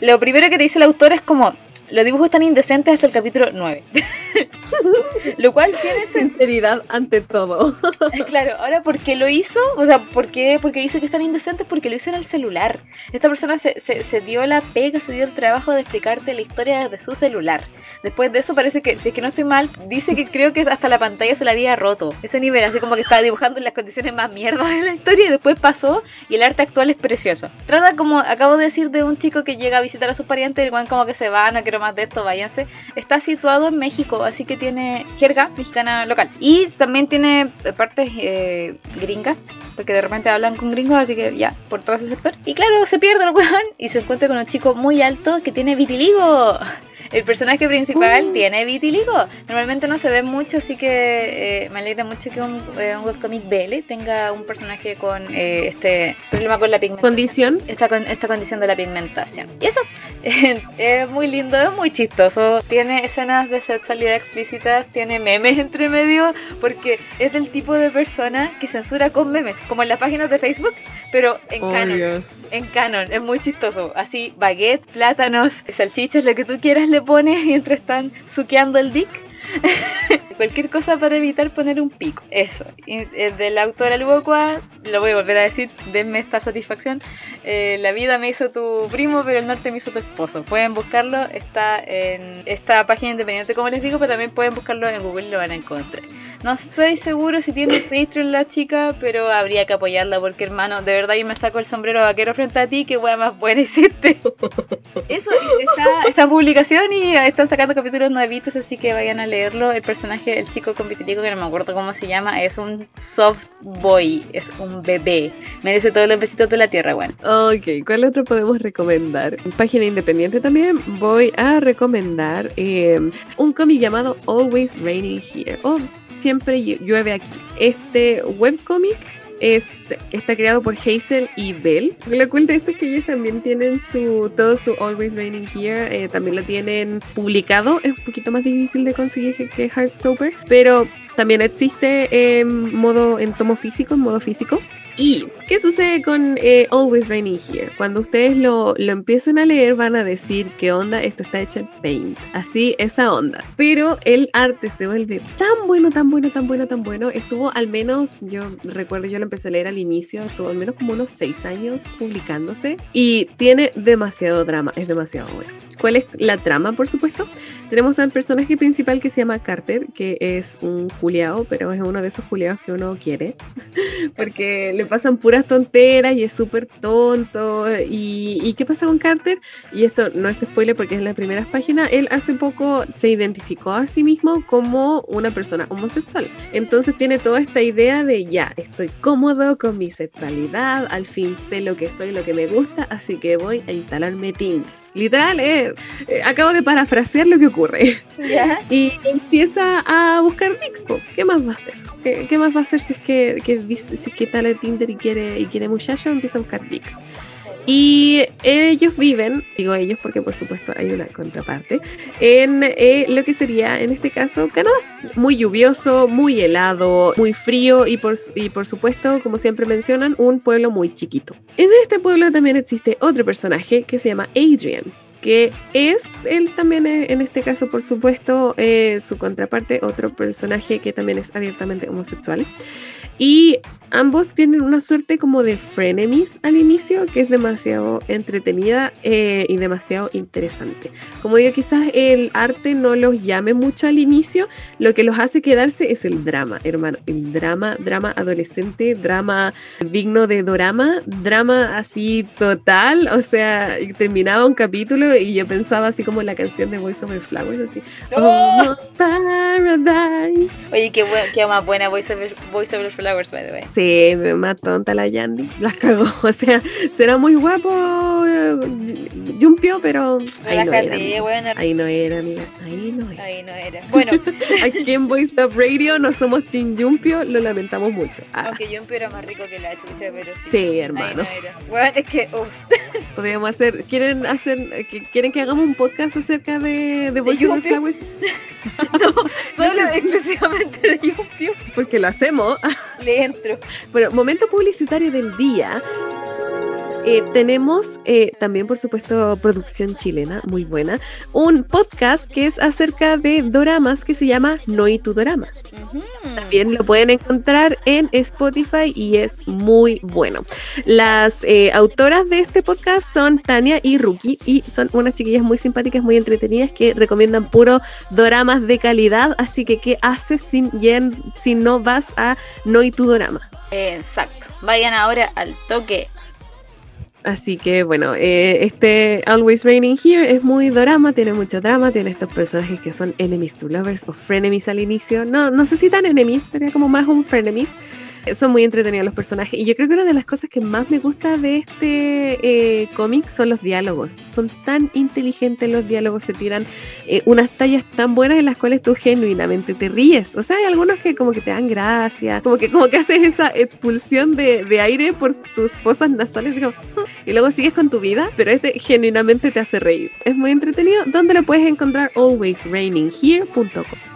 A: Lo primero que te dice el autor es como, los dibujos están indecentes hasta el capítulo 9. Lo cual tiene.
B: Sinceridad ante todo.
A: Claro, ahora, ¿por qué lo hizo? O sea, ¿por qué? Porque dice que están indecentes porque lo hizo en el celular. Esta persona se, se, se dio la pega, se dio el trabajo de explicarte la historia de su celular. Después de eso parece que, si es que no estoy mal, dice que creo que hasta la pantalla se la había roto. Ese nivel, así como que estaba dibujando en las condiciones más mierdas de la historia y después pasó y el arte actual es precioso. Trata como, acabo de decir, de un chico que llega a visitar a sus parientes y el weón como que se va, no quiero más de esto, váyanse. Está situado en México, así que tiene jerga mexicana local. Y también tiene eh, partes eh, gringas, porque de repente hablan con gringos, así que ya, por todo ese sector. Y claro, se pierde el weón y se encuentra con un chico muy alto que tiene vitiligo. El personaje principal
B: Uh.
A: tiene vitiligo. Normalmente no se ve mucho, así que eh, me alegra mucho que un, eh, un webcomic BL tenga un personaje con eh, este problema con la pigmentación.
B: Condición.
A: Esta, con- esta condición de la pigmentación. Y eso es muy lindo, es muy chistoso. Tiene escenas de sexualidad explícitas, tiene memes entre medio, porque es del tipo de persona que censura con memes, como en las páginas de Facebook, pero en
B: Oh,
A: canon.
B: Dios.
A: En canon, es muy chistoso. Así, baguette, plátanos, salchichas, lo que tú quieras le pones mientras están suqueando el dick. Cualquier cosa para evitar poner un pico. Eso. Eh, de la autora Luocua, lo voy a volver a decir, denme esta satisfacción. Eh, la vida me hizo tu primo, pero el norte me hizo tu esposo. Pueden buscarlo, está en esta página independiente, como les digo, pero también pueden buscarlo en Google y lo van a encontrar. No estoy seguro si tiene Patreon la chica, pero habría que apoyarla porque, hermano, de verdad yo me saco el sombrero vaquero frente a ti, que wea más buena hiciste. Eso, está en publicación y están sacando capítulos nuevitos, así que vayan a leerlo. El personaje, el chico con que no me acuerdo cómo se llama, es un soft boy, es un bebé. Merece todos los besitos de la tierra, bueno.
B: Ok, ¿cuál otro podemos recomendar? Página independiente también voy a recomendar eh, un cómic llamado Always Raining Here o Siempre llu- llueve aquí. Este webcómic es, está creado por Hazel y Bell. Lo cool de esto es que ellos también tienen su todo su Always Raining Here, eh, también lo tienen publicado. Es un poquito más difícil de conseguir que, que Heartstopper, pero también existe en modo en tomo físico, en modo físico. ¿Y qué sucede con eh, Always Raining Here? Cuando ustedes lo, lo empiecen a leer van a decir qué onda, esto está hecho en Paint. Así, esa onda. Pero el arte se vuelve tan bueno, tan bueno, tan bueno, tan bueno. Estuvo al menos, yo recuerdo, yo lo empecé a leer al inicio, estuvo al menos como unos seis años publicándose. Y tiene demasiado drama, es demasiado bueno. ¿Cuál es la trama, por supuesto? Tenemos al personaje principal que se llama Carter, que es un juliao, pero es uno de esos juliados que uno quiere porque le pasan puras tonteras y es súper tonto. Y, ¿Y qué pasa con Carter? Y esto no es spoiler porque es en las primeras páginas. Él hace poco se identificó a sí mismo como una persona homosexual. Entonces tiene toda esta idea de ya, estoy cómodo con mi sexualidad, al fin sé lo que soy, lo que me gusta, así que voy a instalarme Tinder. Literal, eh, eh, acabo de parafrasear lo que ocurre
A: ¿Ya?
B: y empieza a buscar dicks, po. ¿Qué más va a hacer? ¿Qué, qué más va a hacer si es que, que si es que en Tinder y quiere, y quiere muchacho? Empieza a buscar dicks. Y ellos viven, digo ellos porque por supuesto hay una contraparte, en eh, lo que sería en este caso Canadá. Muy lluvioso, muy helado, muy frío y por, y por supuesto, como siempre mencionan, un pueblo muy chiquito. En este pueblo también existe otro personaje que se llama Adrian, que es él también eh, en este caso por supuesto eh, su contraparte otro personaje que también es abiertamente homosexual y ambos tienen una suerte como de frenemies al inicio que es demasiado entretenida eh, y demasiado interesante. Como digo quizás el arte no los llame mucho al inicio lo que los hace quedarse es el drama hermano el drama drama adolescente drama digno de dorama drama así total o sea terminaba un capítulo y yo pensaba así como la canción de Voice Over Flowers así Almost Paradise
A: Oye, qué, qué más buena Voice Over, Voice Over Flowers, by the way.
B: Sí, Sí, más tonta la Yandy. Las cagó. O sea, será muy guapo eh, Yumpio, pero ahí no era.
A: Buena.
B: Ahí no era, amiga. Ahí no era.
A: Ahí no era. Bueno,
B: Aquí en Voice Up Radio no somos Team Yumpio, lo lamentamos mucho. Ah,
A: aunque Jumper era más rico que la chucha, pero sí.
B: sí,
A: Ahí
B: hermano.
A: no era. Bueno, es que, uff,
B: Podríamos hacer, ¿quieren hacer, eh, que- quieren que hagamos un podcast acerca de, de Voice Over
A: Yumpio?
B: Flowers?
A: solo
B: sé.
A: exclusivamente de Yumpio
B: Porque lo hacemos.
A: le entro.
B: Bueno, momento publicitario del día. Eh, tenemos eh, también, por supuesto, producción chilena, muy buena, un podcast que es acerca de doramas que se llama No y tu Dorama. También lo pueden encontrar en Spotify y es muy bueno. Las eh, autoras de este podcast son Tania y Ruki y son unas chiquillas muy simpáticas, muy entretenidas que recomiendan puro doramas de calidad. Así que, ¿qué haces sin, yen- si no vas a No y tu Dorama?
A: Exacto. Vayan ahora al toque.
B: Así que bueno, eh, este Always Raining Here es muy drama, tiene mucho drama, tiene estos personajes que son enemies to lovers o frenemies al inicio. No, no sé si enemies, sería como más un frenemies. Son muy entretenidos los personajes y yo creo que una de las cosas que más me gusta de este eh, cómic son los diálogos. Son tan inteligentes los diálogos, se tiran eh, unas tallas tan buenas en las cuales tú genuinamente te ríes. O sea, hay algunos que como que te dan gracia, como que como que haces esa expulsión de, de aire por tus fosas nasales, como, y luego sigues con tu vida, pero este genuinamente te hace reír. Es muy entretenido. ¿Dónde lo puedes encontrar? alwaysraininghere.com.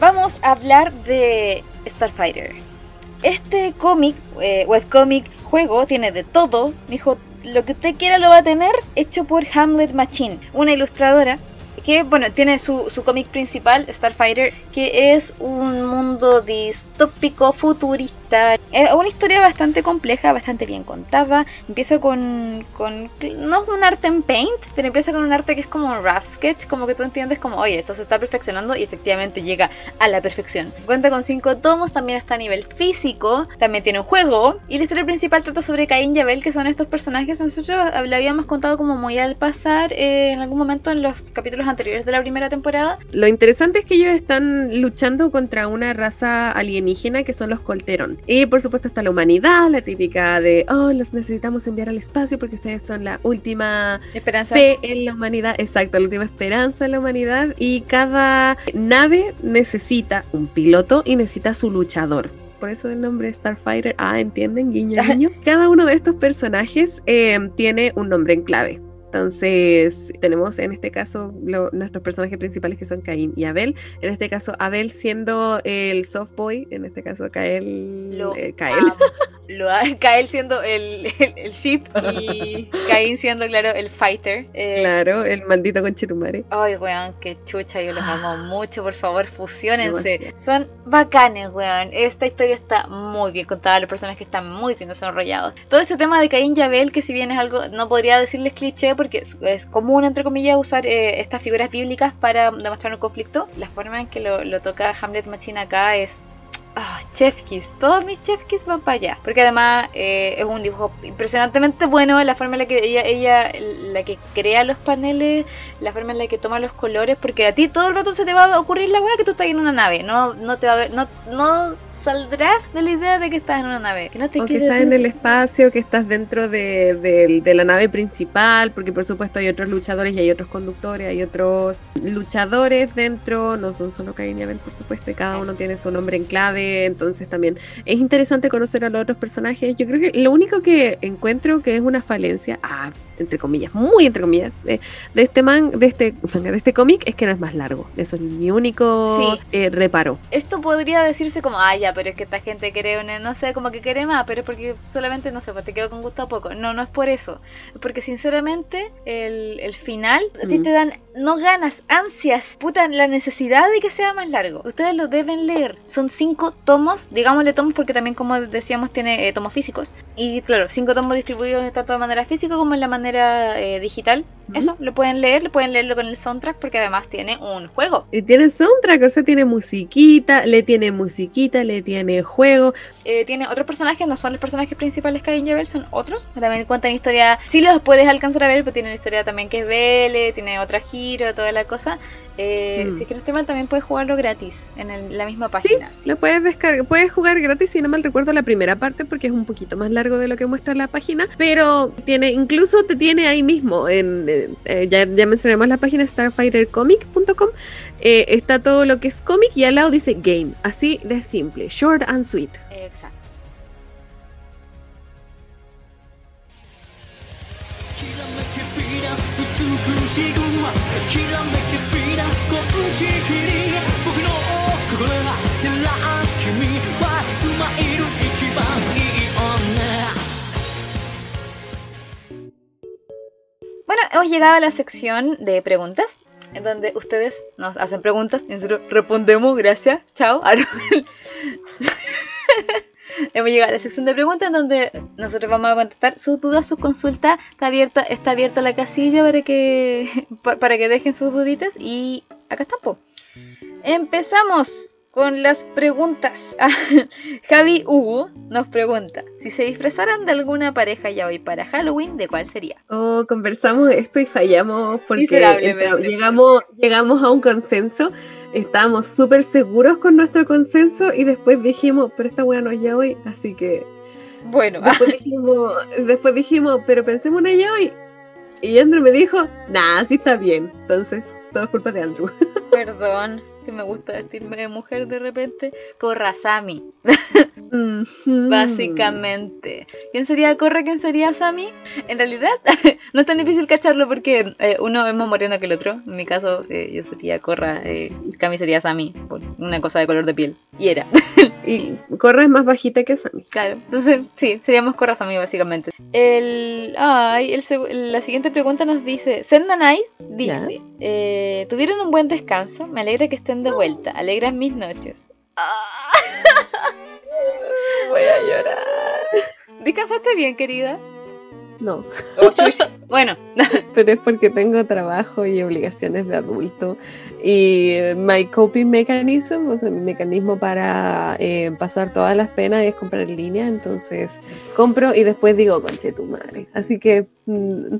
A: Vamos a hablar de Starfighter. Este cómic, eh, webcómic, juego, tiene de todo. Dijo, lo que usted quiera lo va a tener, hecho por Hamlet Machine, una ilustradora que, bueno, tiene su, su cómic principal, Starfighter, que es un mundo distópico, futurista. Es una historia bastante compleja, bastante bien contada. Empieza con, no es un arte en paint, pero empieza con un arte que es como un rough sketch, como que tú entiendes como, oye, esto se está perfeccionando y efectivamente llega a la perfección. Cuenta con cinco tomos, también está a nivel físico, también tiene un juego y la historia principal trata sobre Caín y Abel, que son estos personajes. Nosotros le habíamos contado como muy al pasar eh, en algún momento en los capítulos anteriores de la primera temporada.
B: Lo interesante es que ellos están luchando contra una raza alienígena que son los Colteron. Y por supuesto está la humanidad, la típica de, oh, los necesitamos enviar al espacio porque ustedes son la última
A: Esperanza.
B: fe en la humanidad, exacto, la última esperanza en la humanidad. Y cada nave necesita un piloto y necesita su luchador. Por eso el nombre Starfighter. Ah, ¿entienden? Guiño, guiño. Cada uno de estos personajes eh, tiene un nombre en clave. Entonces, tenemos en este caso lo- nuestros personajes principales que son Caín y Abel. En este caso, Abel siendo el soft boy, en este caso.
A: Lo
B: eh, Kael.
A: Lo ha- Kael siendo el, el, el ship y Caín siendo, claro, el fighter. Eh,
B: Claro, el maldito conchetumare.
A: Ay, weón, qué chucha, yo los amo mucho, por favor, fusionense. Son bacanes, weón. Esta historia está muy bien contada, los personajes están muy bien desarrollados. Todo este tema de Caín y Abel, que si bien es algo, no podría decirles cliché, porque es, es común, entre comillas, usar eh, estas figuras bíblicas para demostrar un conflicto. La forma en que lo, lo toca Hamlet Machine acá es Ah, chef. Todos mis chef van para allá. Porque además eh, es un dibujo impresionantemente bueno. La forma en la que ella, ella, la que crea los paneles, la forma en la que toma los colores. Porque a ti todo el rato se te va a ocurrir la weá que tú estás en una nave. No, no te va a ver, no, no saldrás de la idea de que estás en una nave. Que no te
B: O que estás en el espacio, que estás dentro de, de- de la nave principal, porque por supuesto hay otros luchadores y hay otros conductores, hay otros luchadores dentro, no son solo Cain y Abel, por supuesto, y cada uno tiene su nombre en clave, entonces también es interesante conocer a los otros personajes. Yo creo que lo único que encuentro que es una falencia, ah, entre comillas, muy entre comillas, de, de este man, de este manga, de este cómic, es que no es más largo. Eso es mi único
A: Sí.
B: eh, reparo.
A: Esto podría decirse como, ah, ya, pero es que esta gente quiere, una- no sé, como que quiere más, pero es porque solamente, no sé, pues te quedo con gusto a poco. No, no es por eso. Es porque sinceramente, el, el final, a ti
B: Mm.
A: te dan, no ganas, ansias, puta, la necesidad de que sea más largo. Ustedes lo deben leer. Son cinco tomos, digámosle tomos porque también, como decíamos, tiene eh, tomos físicos. Y claro, cinco tomos distribuidos tanto de manera física como en la manera eh, digital. Eso, lo pueden leer, lo pueden leerlo con el soundtrack porque además tiene un juego.
B: Y tiene soundtrack, o sea, tiene musiquita, le tiene musiquita, le tiene juego.
A: Eh, tiene otros personajes, no son los personajes principales que hay en Javel, son otros. También cuentan historia, sí los puedes alcanzar a ver, pero tienen historia también que es Vele, tiene otra giro, toda la cosa. Eh,
B: Mm.
A: Si es que no estoy mal, también puedes jugarlo gratis en el- la misma página. Sí.
B: Lo puedes descargar, puedes jugar gratis, si no mal recuerdo la primera parte, porque es un poquito más largo de lo que muestra la página, pero tiene, incluso te tiene ahí mismo, en, eh, eh, ya, ya mencionamos la página starfightercomic.com, eh, está todo lo que es cómic y al lado dice game, así de simple, short and sweet.
A: Exacto. Bueno, hemos llegado a la sección de preguntas, en donde ustedes nos hacen preguntas y nosotros respondemos, gracias, chao. Hemos llegado a la sección de preguntas en donde nosotros vamos a contestar sus dudas, sus consultas. Está abierta, está abierta la casilla para que, pa- para que dejen sus duditas y acá está. po. Empezamos con las preguntas. Ah, Javi Hugo nos pregunta, si se disfrazaran de alguna pareja ya hoy para Halloween, ¿de cuál sería?
B: Oh, conversamos esto y fallamos porque llegamos, llegamos a un consenso, estábamos súper seguros con nuestro consenso y después dijimos, pero esta weá no es ya hoy, así que
A: Bueno,
B: Después dijimos, después dijimos, pero pensemos en ella hoy. Y Andrew me dijo, nah, sí está bien. Entonces, todo es culpa de Andrew.
A: Perdón, que me gusta vestirme de mujer de repente. Corrazami,
B: Mhm.
A: básicamente. ¿Quién sería Corra? ¿Quién sería Sami? En realidad, no es tan difícil cacharlo porque eh, uno es más moreno que el otro. En mi caso, eh, yo sería Corra, eh, Cami sería Sami, por una cosa de color de piel. Y era.
B: Y Corra es más bajita que Sammy.
A: Claro, entonces sí, seríamos Corrazami básicamente. El, ay, el la siguiente pregunta nos dice, Sendanai dice, eh, ¿tuvieron un buen descanso? Me alegra que estén de vuelta, alegran mis noches. Ah,
B: Voy a llorar.
A: ¿Descansaste bien, querida?
B: No,
A: Oh, bueno,
B: pero es porque tengo trabajo y obligaciones de adulto. Y my coping mechanism, o sea, mi mecanismo para eh, pasar todas las penas es comprar en línea. Entonces, compro y después digo, conche tu madre. Así que mm,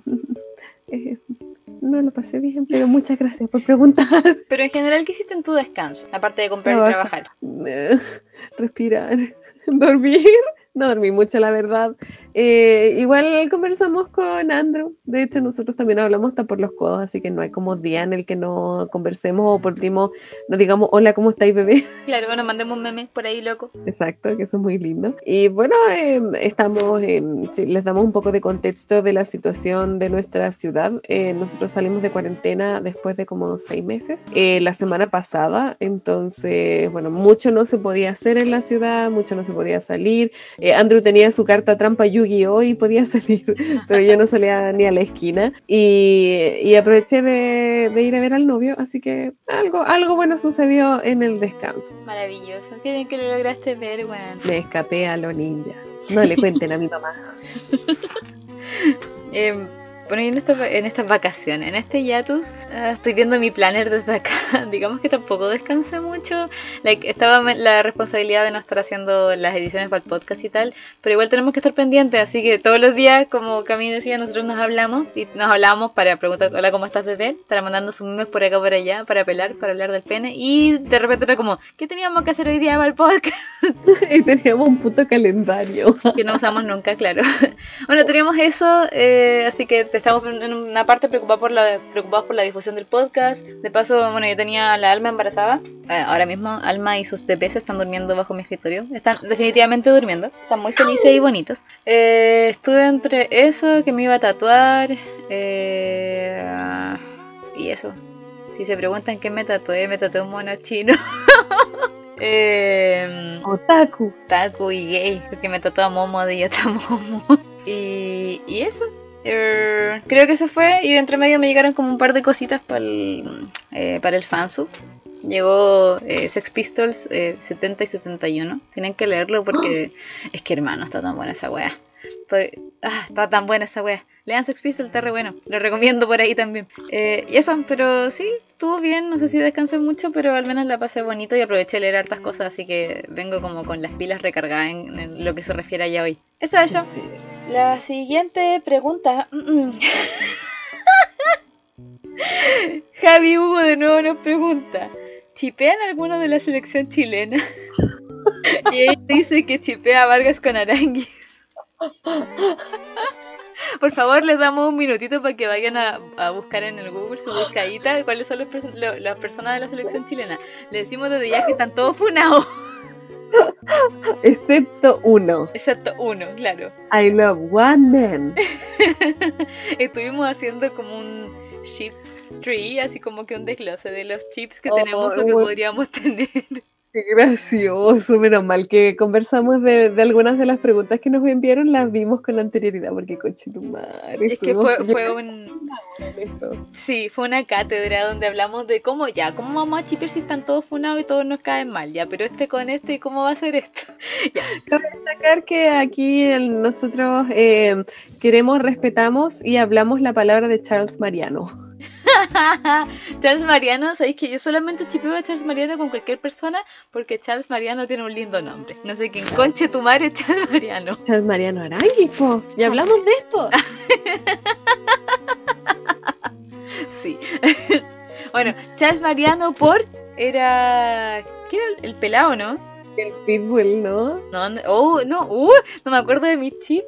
B: no lo pasé bien, pero muchas gracias por preguntar.
A: pero en general, ¿qué hiciste en tu descanso? Aparte de comprar y trabajar.
B: Respirar, dormir. No dormí mucho, la verdad. Eh, igual conversamos con Andrew. De hecho, nosotros también hablamos hasta por los codos, así que no hay como día en el que no conversemos o por último nos digamos, hola, ¿cómo estáis, bebé?
A: Claro, bueno, mandemos un meme por ahí, loco.
B: Exacto, que eso es muy lindo. Y bueno, eh, estamos, si les damos un poco de contexto de la situación de nuestra ciudad. Eh, nosotros salimos de cuarentena después de como seis meses, eh, la semana pasada. Entonces, bueno, mucho no se podía hacer en la ciudad, mucho no se podía salir. Eh, Andrew tenía su carta trampa Yu-Gi-Oh! y podía salir, pero yo no salía ni a la esquina. Y, y aproveché de, de ir a ver al novio, así que algo, algo bueno sucedió en el descanso.
A: Maravilloso. Qué bien que lo lograste ver, weón.
B: Me escapé a lo ninja. No le cuenten a mi mamá.
A: Eh, bueno, y en, esta- en estas vacaciones, en este hiatus, ah, estoy viendo mi planner desde acá. Digamos que tampoco descansé mucho. Like, estaba la responsabilidad de no estar haciendo las ediciones para el podcast y tal, pero igual tenemos que estar pendientes, así que todos los días, como Cami decía, nosotros nos hablamos y nos hablamos para preguntar, hola, ¿cómo estás, bebé? Para mandando sus memes por acá por allá, para pelar, para hablar del pene, y de repente era como, ¿qué teníamos que hacer hoy día para el podcast?
B: y teníamos un puto calendario.
A: que no usamos nunca, claro. bueno, teníamos eso, eh, así que estamos en una parte preocupados por la preocupados por la difusión del podcast. De paso, bueno, yo tenía la alma embarazada. Eh, ahora mismo Alma y sus bebés están durmiendo bajo mi escritorio. Están definitivamente durmiendo. Están muy felices y bonitos. Eh, estuve entre eso, que me iba a tatuar. eh, y eso. Si se preguntan qué me tatué, me tatué un mono chino. eh,
B: Otaku.
A: Taku y gay, porque me tatuó a Momo de Yata Momo. Y, y eso. Er, creo que eso fue. Y de entre medio me llegaron como un par de cositas para el, eh, para el fansub. Llegó eh, Sex Pistols eh, 70 y 71. Tienen que leerlo porque es que hermano, está tan buena esa wea. Ah, está tan buena esa wea. Lean Sex Pistols, está re bueno. Lo recomiendo por ahí también. Eh, y eso, pero sí, estuvo bien. No sé si descansé mucho, pero al menos la pasé bonito y aproveché de leer hartas cosas, así que vengo como con las pilas recargadas en, lo que se refiere a ya hoy. Eso, eso.
B: Sí.
A: La siguiente pregunta. Javi Hugo de nuevo nos pregunta: ¿Chipean alguno de la selección chilena? y ella dice que chipea a Vargas con Aranguis. Por favor, les damos un minutito para que vayan a, a buscar en el Google su buscadita cuáles son los perso- lo- las personas de la selección chilena. Le decimos desde ya que están todos funados,
B: Excepto uno.
A: excepto uno, claro.
B: I love one man.
A: Estuvimos haciendo como un chip tree, así como que un desglose de los chips que
B: Oh,
A: tenemos o que
B: bueno.
A: podríamos tener.
B: Qué gracioso, menos mal que conversamos de, de algunas de las preguntas que nos enviaron, las vimos con anterioridad, porque coche tu madre.
A: Es que fue, fue un... Sí, fue una cátedra donde hablamos de cómo ya, cómo vamos a chipear si están todos funados y todos nos caen mal, ya, pero este con este, ¿cómo va a ser esto?
B: Cabe destacar que aquí el- nosotros eh, queremos, respetamos y hablamos la palabra de Charles Mariano.
A: Charles Mariano, sabéis que yo solamente chipeo a Charles Mariano con cualquier persona porque Charles Mariano tiene un lindo nombre. No sé quién conche tu madre es Charles Mariano.
B: Charles Mariano Aranguis, po. Y hablamos de esto.
A: Sí. bueno, Charles Mariano por era. ¿Qué era el, el pelado, no?
B: El Pitbull, ¿no?
A: No, no, oh, no, uh, no me acuerdo de mi chip.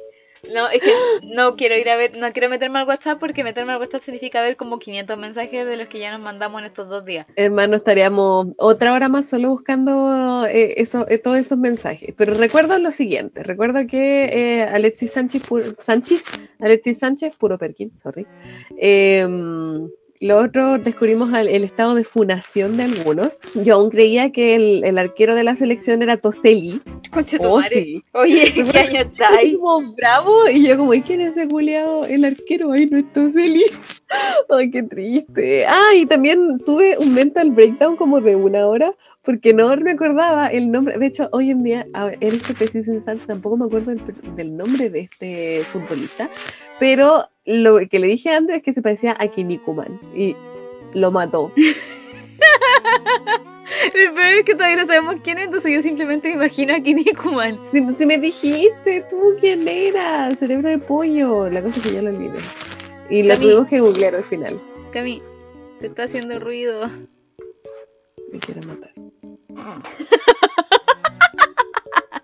A: No, es que no quiero ir a ver, no quiero meterme al WhatsApp porque meterme al WhatsApp significa ver como 500 mensajes de los que ya nos mandamos en estos dos días.
B: Hermano, estaríamos otra hora más solo buscando eh, eso, eh, todos esos mensajes. Pero recuerdo lo siguiente, recuerdo que eh, Alexis Sánchez, Sánchez, Alexis Sánchez, puro Perkin, sorry. em, lo otro, descubrimos al- el estado de funación de algunos. Yo aún creía que el, el arquero de la selección era Toselli.
A: Conche tu
B: Oh,
A: madre. Oye, ¿qué año estáis?
B: Como bravo, y yo como, ¿y quién es ese culiado? El arquero, ay, no es Toselli. Ay, qué triste. Ah, y también tuve un mental breakdown como de una hora, porque no me acordaba el nombre. De hecho, hoy en día, en este preciso instante, tampoco me acuerdo del, del nombre de este futbolista, pero lo que le dije antes es que se parecía a Kinikuman, y lo mató.
A: El peor es que todavía no sabemos quién es, entonces yo simplemente me imagino a Kinnikuman.
B: Si, si me dijiste tú quién era, cerebro de pollo, la cosa es que ya lo olvidé. Y
A: Cami.
B: tuvimos que googlear al final.
A: Cami, te está haciendo ruido.
B: Me quiero matar.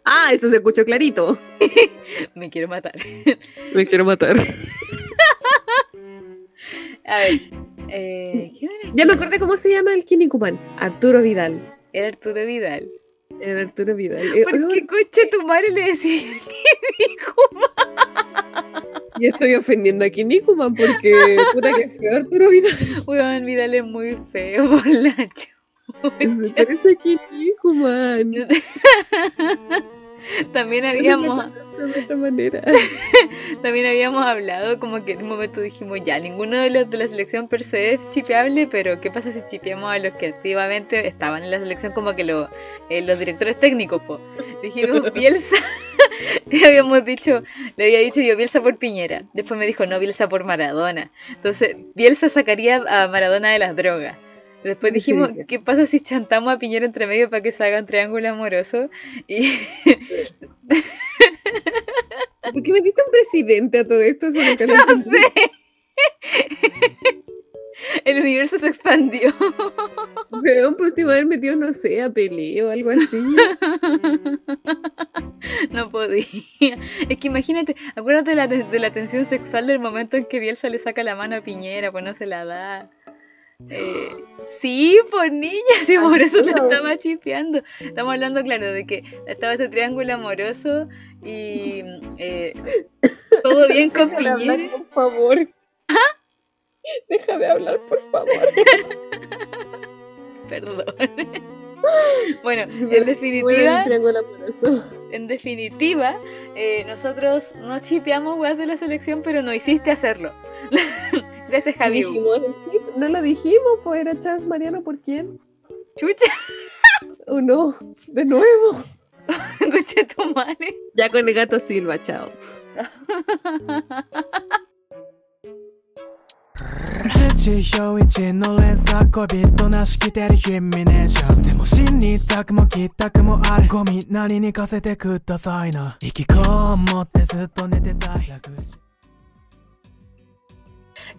B: ah, eso se escuchó clarito.
A: Me quiero matar.
B: Me quiero matar.
A: A ver, eh, ¿quién era?
B: Ya me acordé cómo se llama el Kinnikuman. Arturo Vidal.
A: Era Arturo Vidal.
B: El Arturo Vidal. Eh,
A: ¿Por
B: oigan,
A: qué coche tu madre le decía Kinnikuman?
B: Yo estoy ofendiendo a Kinnikuman porque puta que feo Arturo Vidal.
A: Weón, Vidal es muy feo, por
B: parece a Kinnikuman.
A: También habíamos,
B: De otra manera.
A: también habíamos hablado como que en un momento dijimos ya, ninguno de los de la selección per se es chipeable, pero ¿qué pasa si chipeamos a los que activamente estaban en la selección como que lo- eh, los directores técnicos? Po? Dijimos Bielsa, y habíamos dicho, le había dicho yo Bielsa por Piñera, después me dijo no, Bielsa por Maradona. Entonces, Bielsa sacaría a Maradona de las drogas. Después dijimos,
B: Sí.
A: ¿qué pasa si chantamos a Piñera entre medio para que se haga un triángulo amoroso? Y
B: ¿Por qué metiste un presidente a todo esto? Eso nunca lo
A: no sé. El universo se expandió.
B: Weón, por último haber metido, no sé, a Pelé o algo así.
A: No podía. Es que imagínate, acuérdate de la, de la tensión sexual del momento en que Bielsa le saca la mano a Piñera, pues no se la da. Eh, sí, pues niña, sí, por eso
B: claro.
A: estaba chipeando. Estamos hablando, claro, de que estaba este triángulo amoroso y eh, todo bien con Piñera.
B: por favor. Deja de hablar, por favor.
A: Perdón. Bueno, en definitiva, en definitiva, eh, nosotros no chipeamos weas de la selección, pero no hiciste hacerlo. Gracias, Javi.
B: Dijimos el chip, no lo dijimos, pues era Charles Mariano, ¿por quién?
A: Chucha,
B: ¿O no? De nuevo.
A: escuché tu madre.
B: Ya con el gato Silva, chao.
E: 土表一の連鎖こびとなしきてるヒミネーションでも死にたくもきたくもあるゴミなりにかせてくださいな引きこもってずっと寝てた100時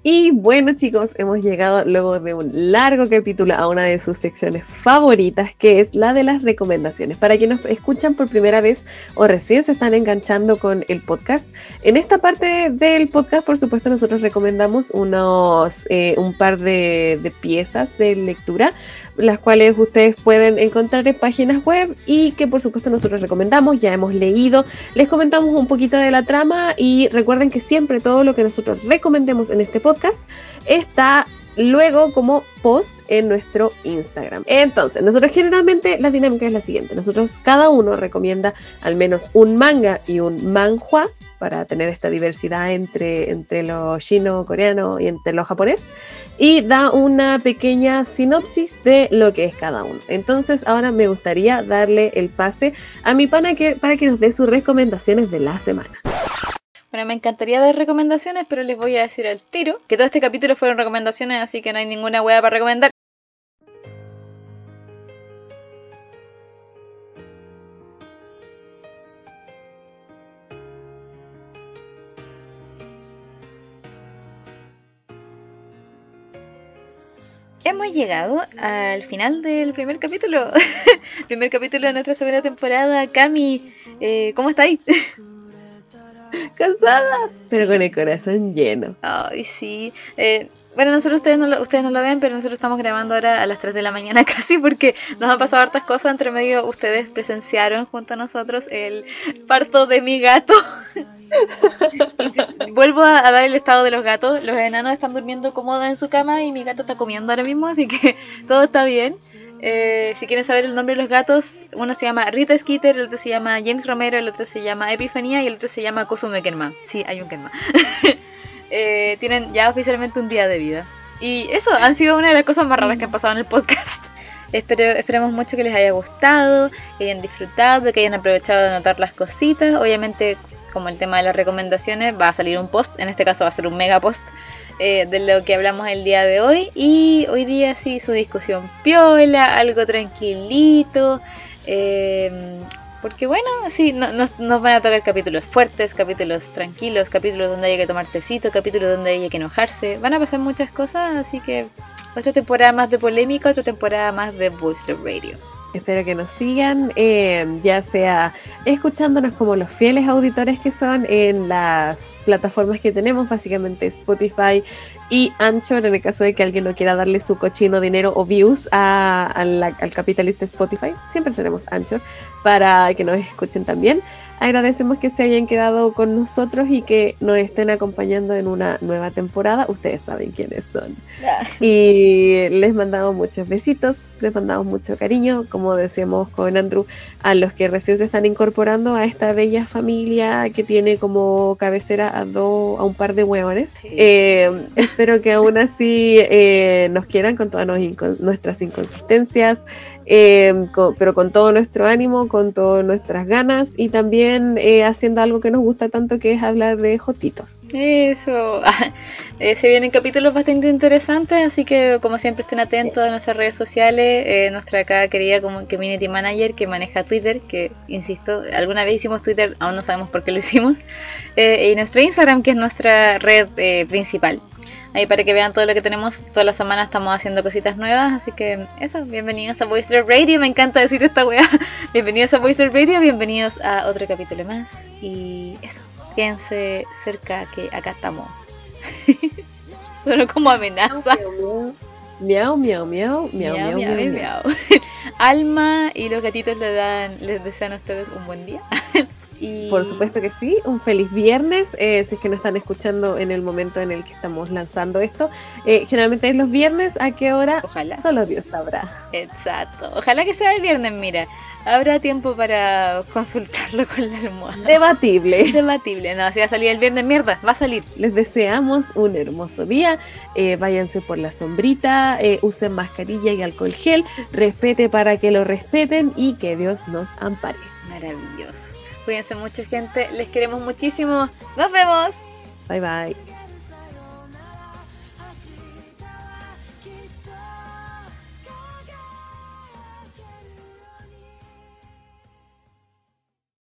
B: Y bueno chicos, hemos llegado luego de un largo capítulo a una de sus secciones favoritas, que es la de las recomendaciones. Para quienes nos escuchan por primera vez o recién se están enganchando con el podcast, en esta parte del podcast, por supuesto, nosotros recomendamos unos, eh, un par de, de piezas de lectura, las cuales ustedes pueden encontrar en páginas web y que por supuesto nosotros recomendamos, ya hemos leído, les comentamos un poquito de la trama y recuerden que siempre todo lo que nosotros recomendemos en este podcast está luego como post en nuestro Instagram. Entonces, nosotros generalmente la dinámica es la siguiente, nosotros cada uno recomienda al menos un manga y un manhua para tener esta diversidad entre, entre lo chino, coreano y entre lo japonés y da una pequeña sinopsis de lo que es cada uno. Entonces ahora me gustaría darle el pase a mi pana que, para que nos dé sus recomendaciones de la semana.
A: Bueno, me encantaría dar recomendaciones, pero les voy a decir al tiro que todo este capítulo fueron recomendaciones, así que no hay ninguna hueá para recomendar. Hemos llegado al final del primer capítulo. primer capítulo de nuestra segunda temporada. Cami, eh, ¿cómo estáis?
B: Cansada, pero con el corazón lleno.
A: Ay, sí. Eh, bueno, nosotros ustedes no, lo, ustedes no lo ven, pero nosotros estamos grabando ahora a las 3 de la mañana casi porque nos han pasado hartas cosas. Entre medio, ustedes presenciaron junto a nosotros el parto de mi gato. Si- vuelvo a, a dar el estado de los gatos. Los enanos están durmiendo cómodos en su cama y mi gato está comiendo ahora mismo, así que todo está bien. Eh, si quieren saber el nombre de los gatos, uno se llama Rita Skeeter, el otro se llama James Romero, el otro se llama Epifanía y el otro se llama Kosume Kenma. Sí, hay un Kenma. Eh, tienen ya oficialmente un día de vida. Y eso, han sido una de las cosas más raras que han pasado en el podcast. Espero, esperamos mucho que les haya gustado, que hayan disfrutado, que hayan aprovechado de anotar las cositas. Obviamente, como el tema de las recomendaciones, va a salir un post, en este caso va a ser un mega post eh, de lo que hablamos el día de hoy. Y hoy día sí, su discusión piola, algo tranquilito. eh, porque bueno, sí, no- nos, nos van a tocar capítulos fuertes, capítulos tranquilos, capítulos donde haya que tomar tecito, capítulos donde haya que enojarse. Van a pasar muchas cosas, así que otra temporada más de polémica, otra temporada más de Voice Radio.
B: Espero que nos sigan, eh, ya sea escuchándonos como los fieles auditores que son en las plataformas que tenemos, básicamente Spotify y Anchor, en el caso de que alguien no quiera darle su cochino dinero o views a- al capitalista Spotify. Siempre tenemos Anchor para que nos escuchen también. Agradecemos que se hayan quedado con nosotros y que nos estén acompañando en una nueva temporada. Ustedes saben quiénes son. Y les mandamos muchos besitos, les mandamos mucho cariño, como decíamos con Andrew, a los que recién se están incorporando a esta bella familia que tiene como cabecera a, dos, a un par de hueones.
A: Sí.
B: Eh, espero que aún así eh, nos quieran con todas nos- nuestras inconsistencias, eh, pero con todo nuestro ánimo, con todas nuestras ganas y también eh, haciendo algo que nos gusta tanto que es hablar de jotitos.
A: Eso. Eh, se vienen capítulos bastante interesantes, así que como siempre estén atentos a nuestras redes sociales, eh, nuestra acá querida como community manager que maneja Twitter, que insisto, alguna vez hicimos Twitter, aún no sabemos por qué lo hicimos, y nuestro Instagram que es nuestra red principal. Ahí para que vean todo lo que tenemos, toda la semana estamos haciendo cositas nuevas, así que eso, bienvenidos a Voice Radio, me encanta decir esta weá, bienvenidos a Voice Radio, bienvenidos a otro capítulo más, y eso, quédense cerca que acá estamos. Suena como amenaza.
B: Miau, miau, miau, miau, miau,
A: Miau,
B: miau,
A: miau,
B: miau.
A: miau. Alma y los gatitos le dan, les desean a ustedes un buen día. Y
B: Por supuesto que sí, un feliz viernes, eh, si es que no están escuchando en el momento en el que estamos lanzando esto. Eh, generalmente es los viernes, ¿a qué hora?
A: Ojalá.
B: Solo Dios sabrá.
A: Exacto. Ojalá que sea el viernes, mira. Habrá tiempo para consultarlo con la almohada.
B: Debatible.
A: Debatible. No, si va a salir el viernes, mierda, va a salir.
B: Les deseamos un hermoso día, eh, váyanse por la sombrita, eh, usen mascarilla y alcohol gel, respete para que lo respeten y que Dios nos ampare.
A: Maravilloso. Cuídense mucho, gente. Les queremos muchísimo. Nos vemos.
B: Bye bye.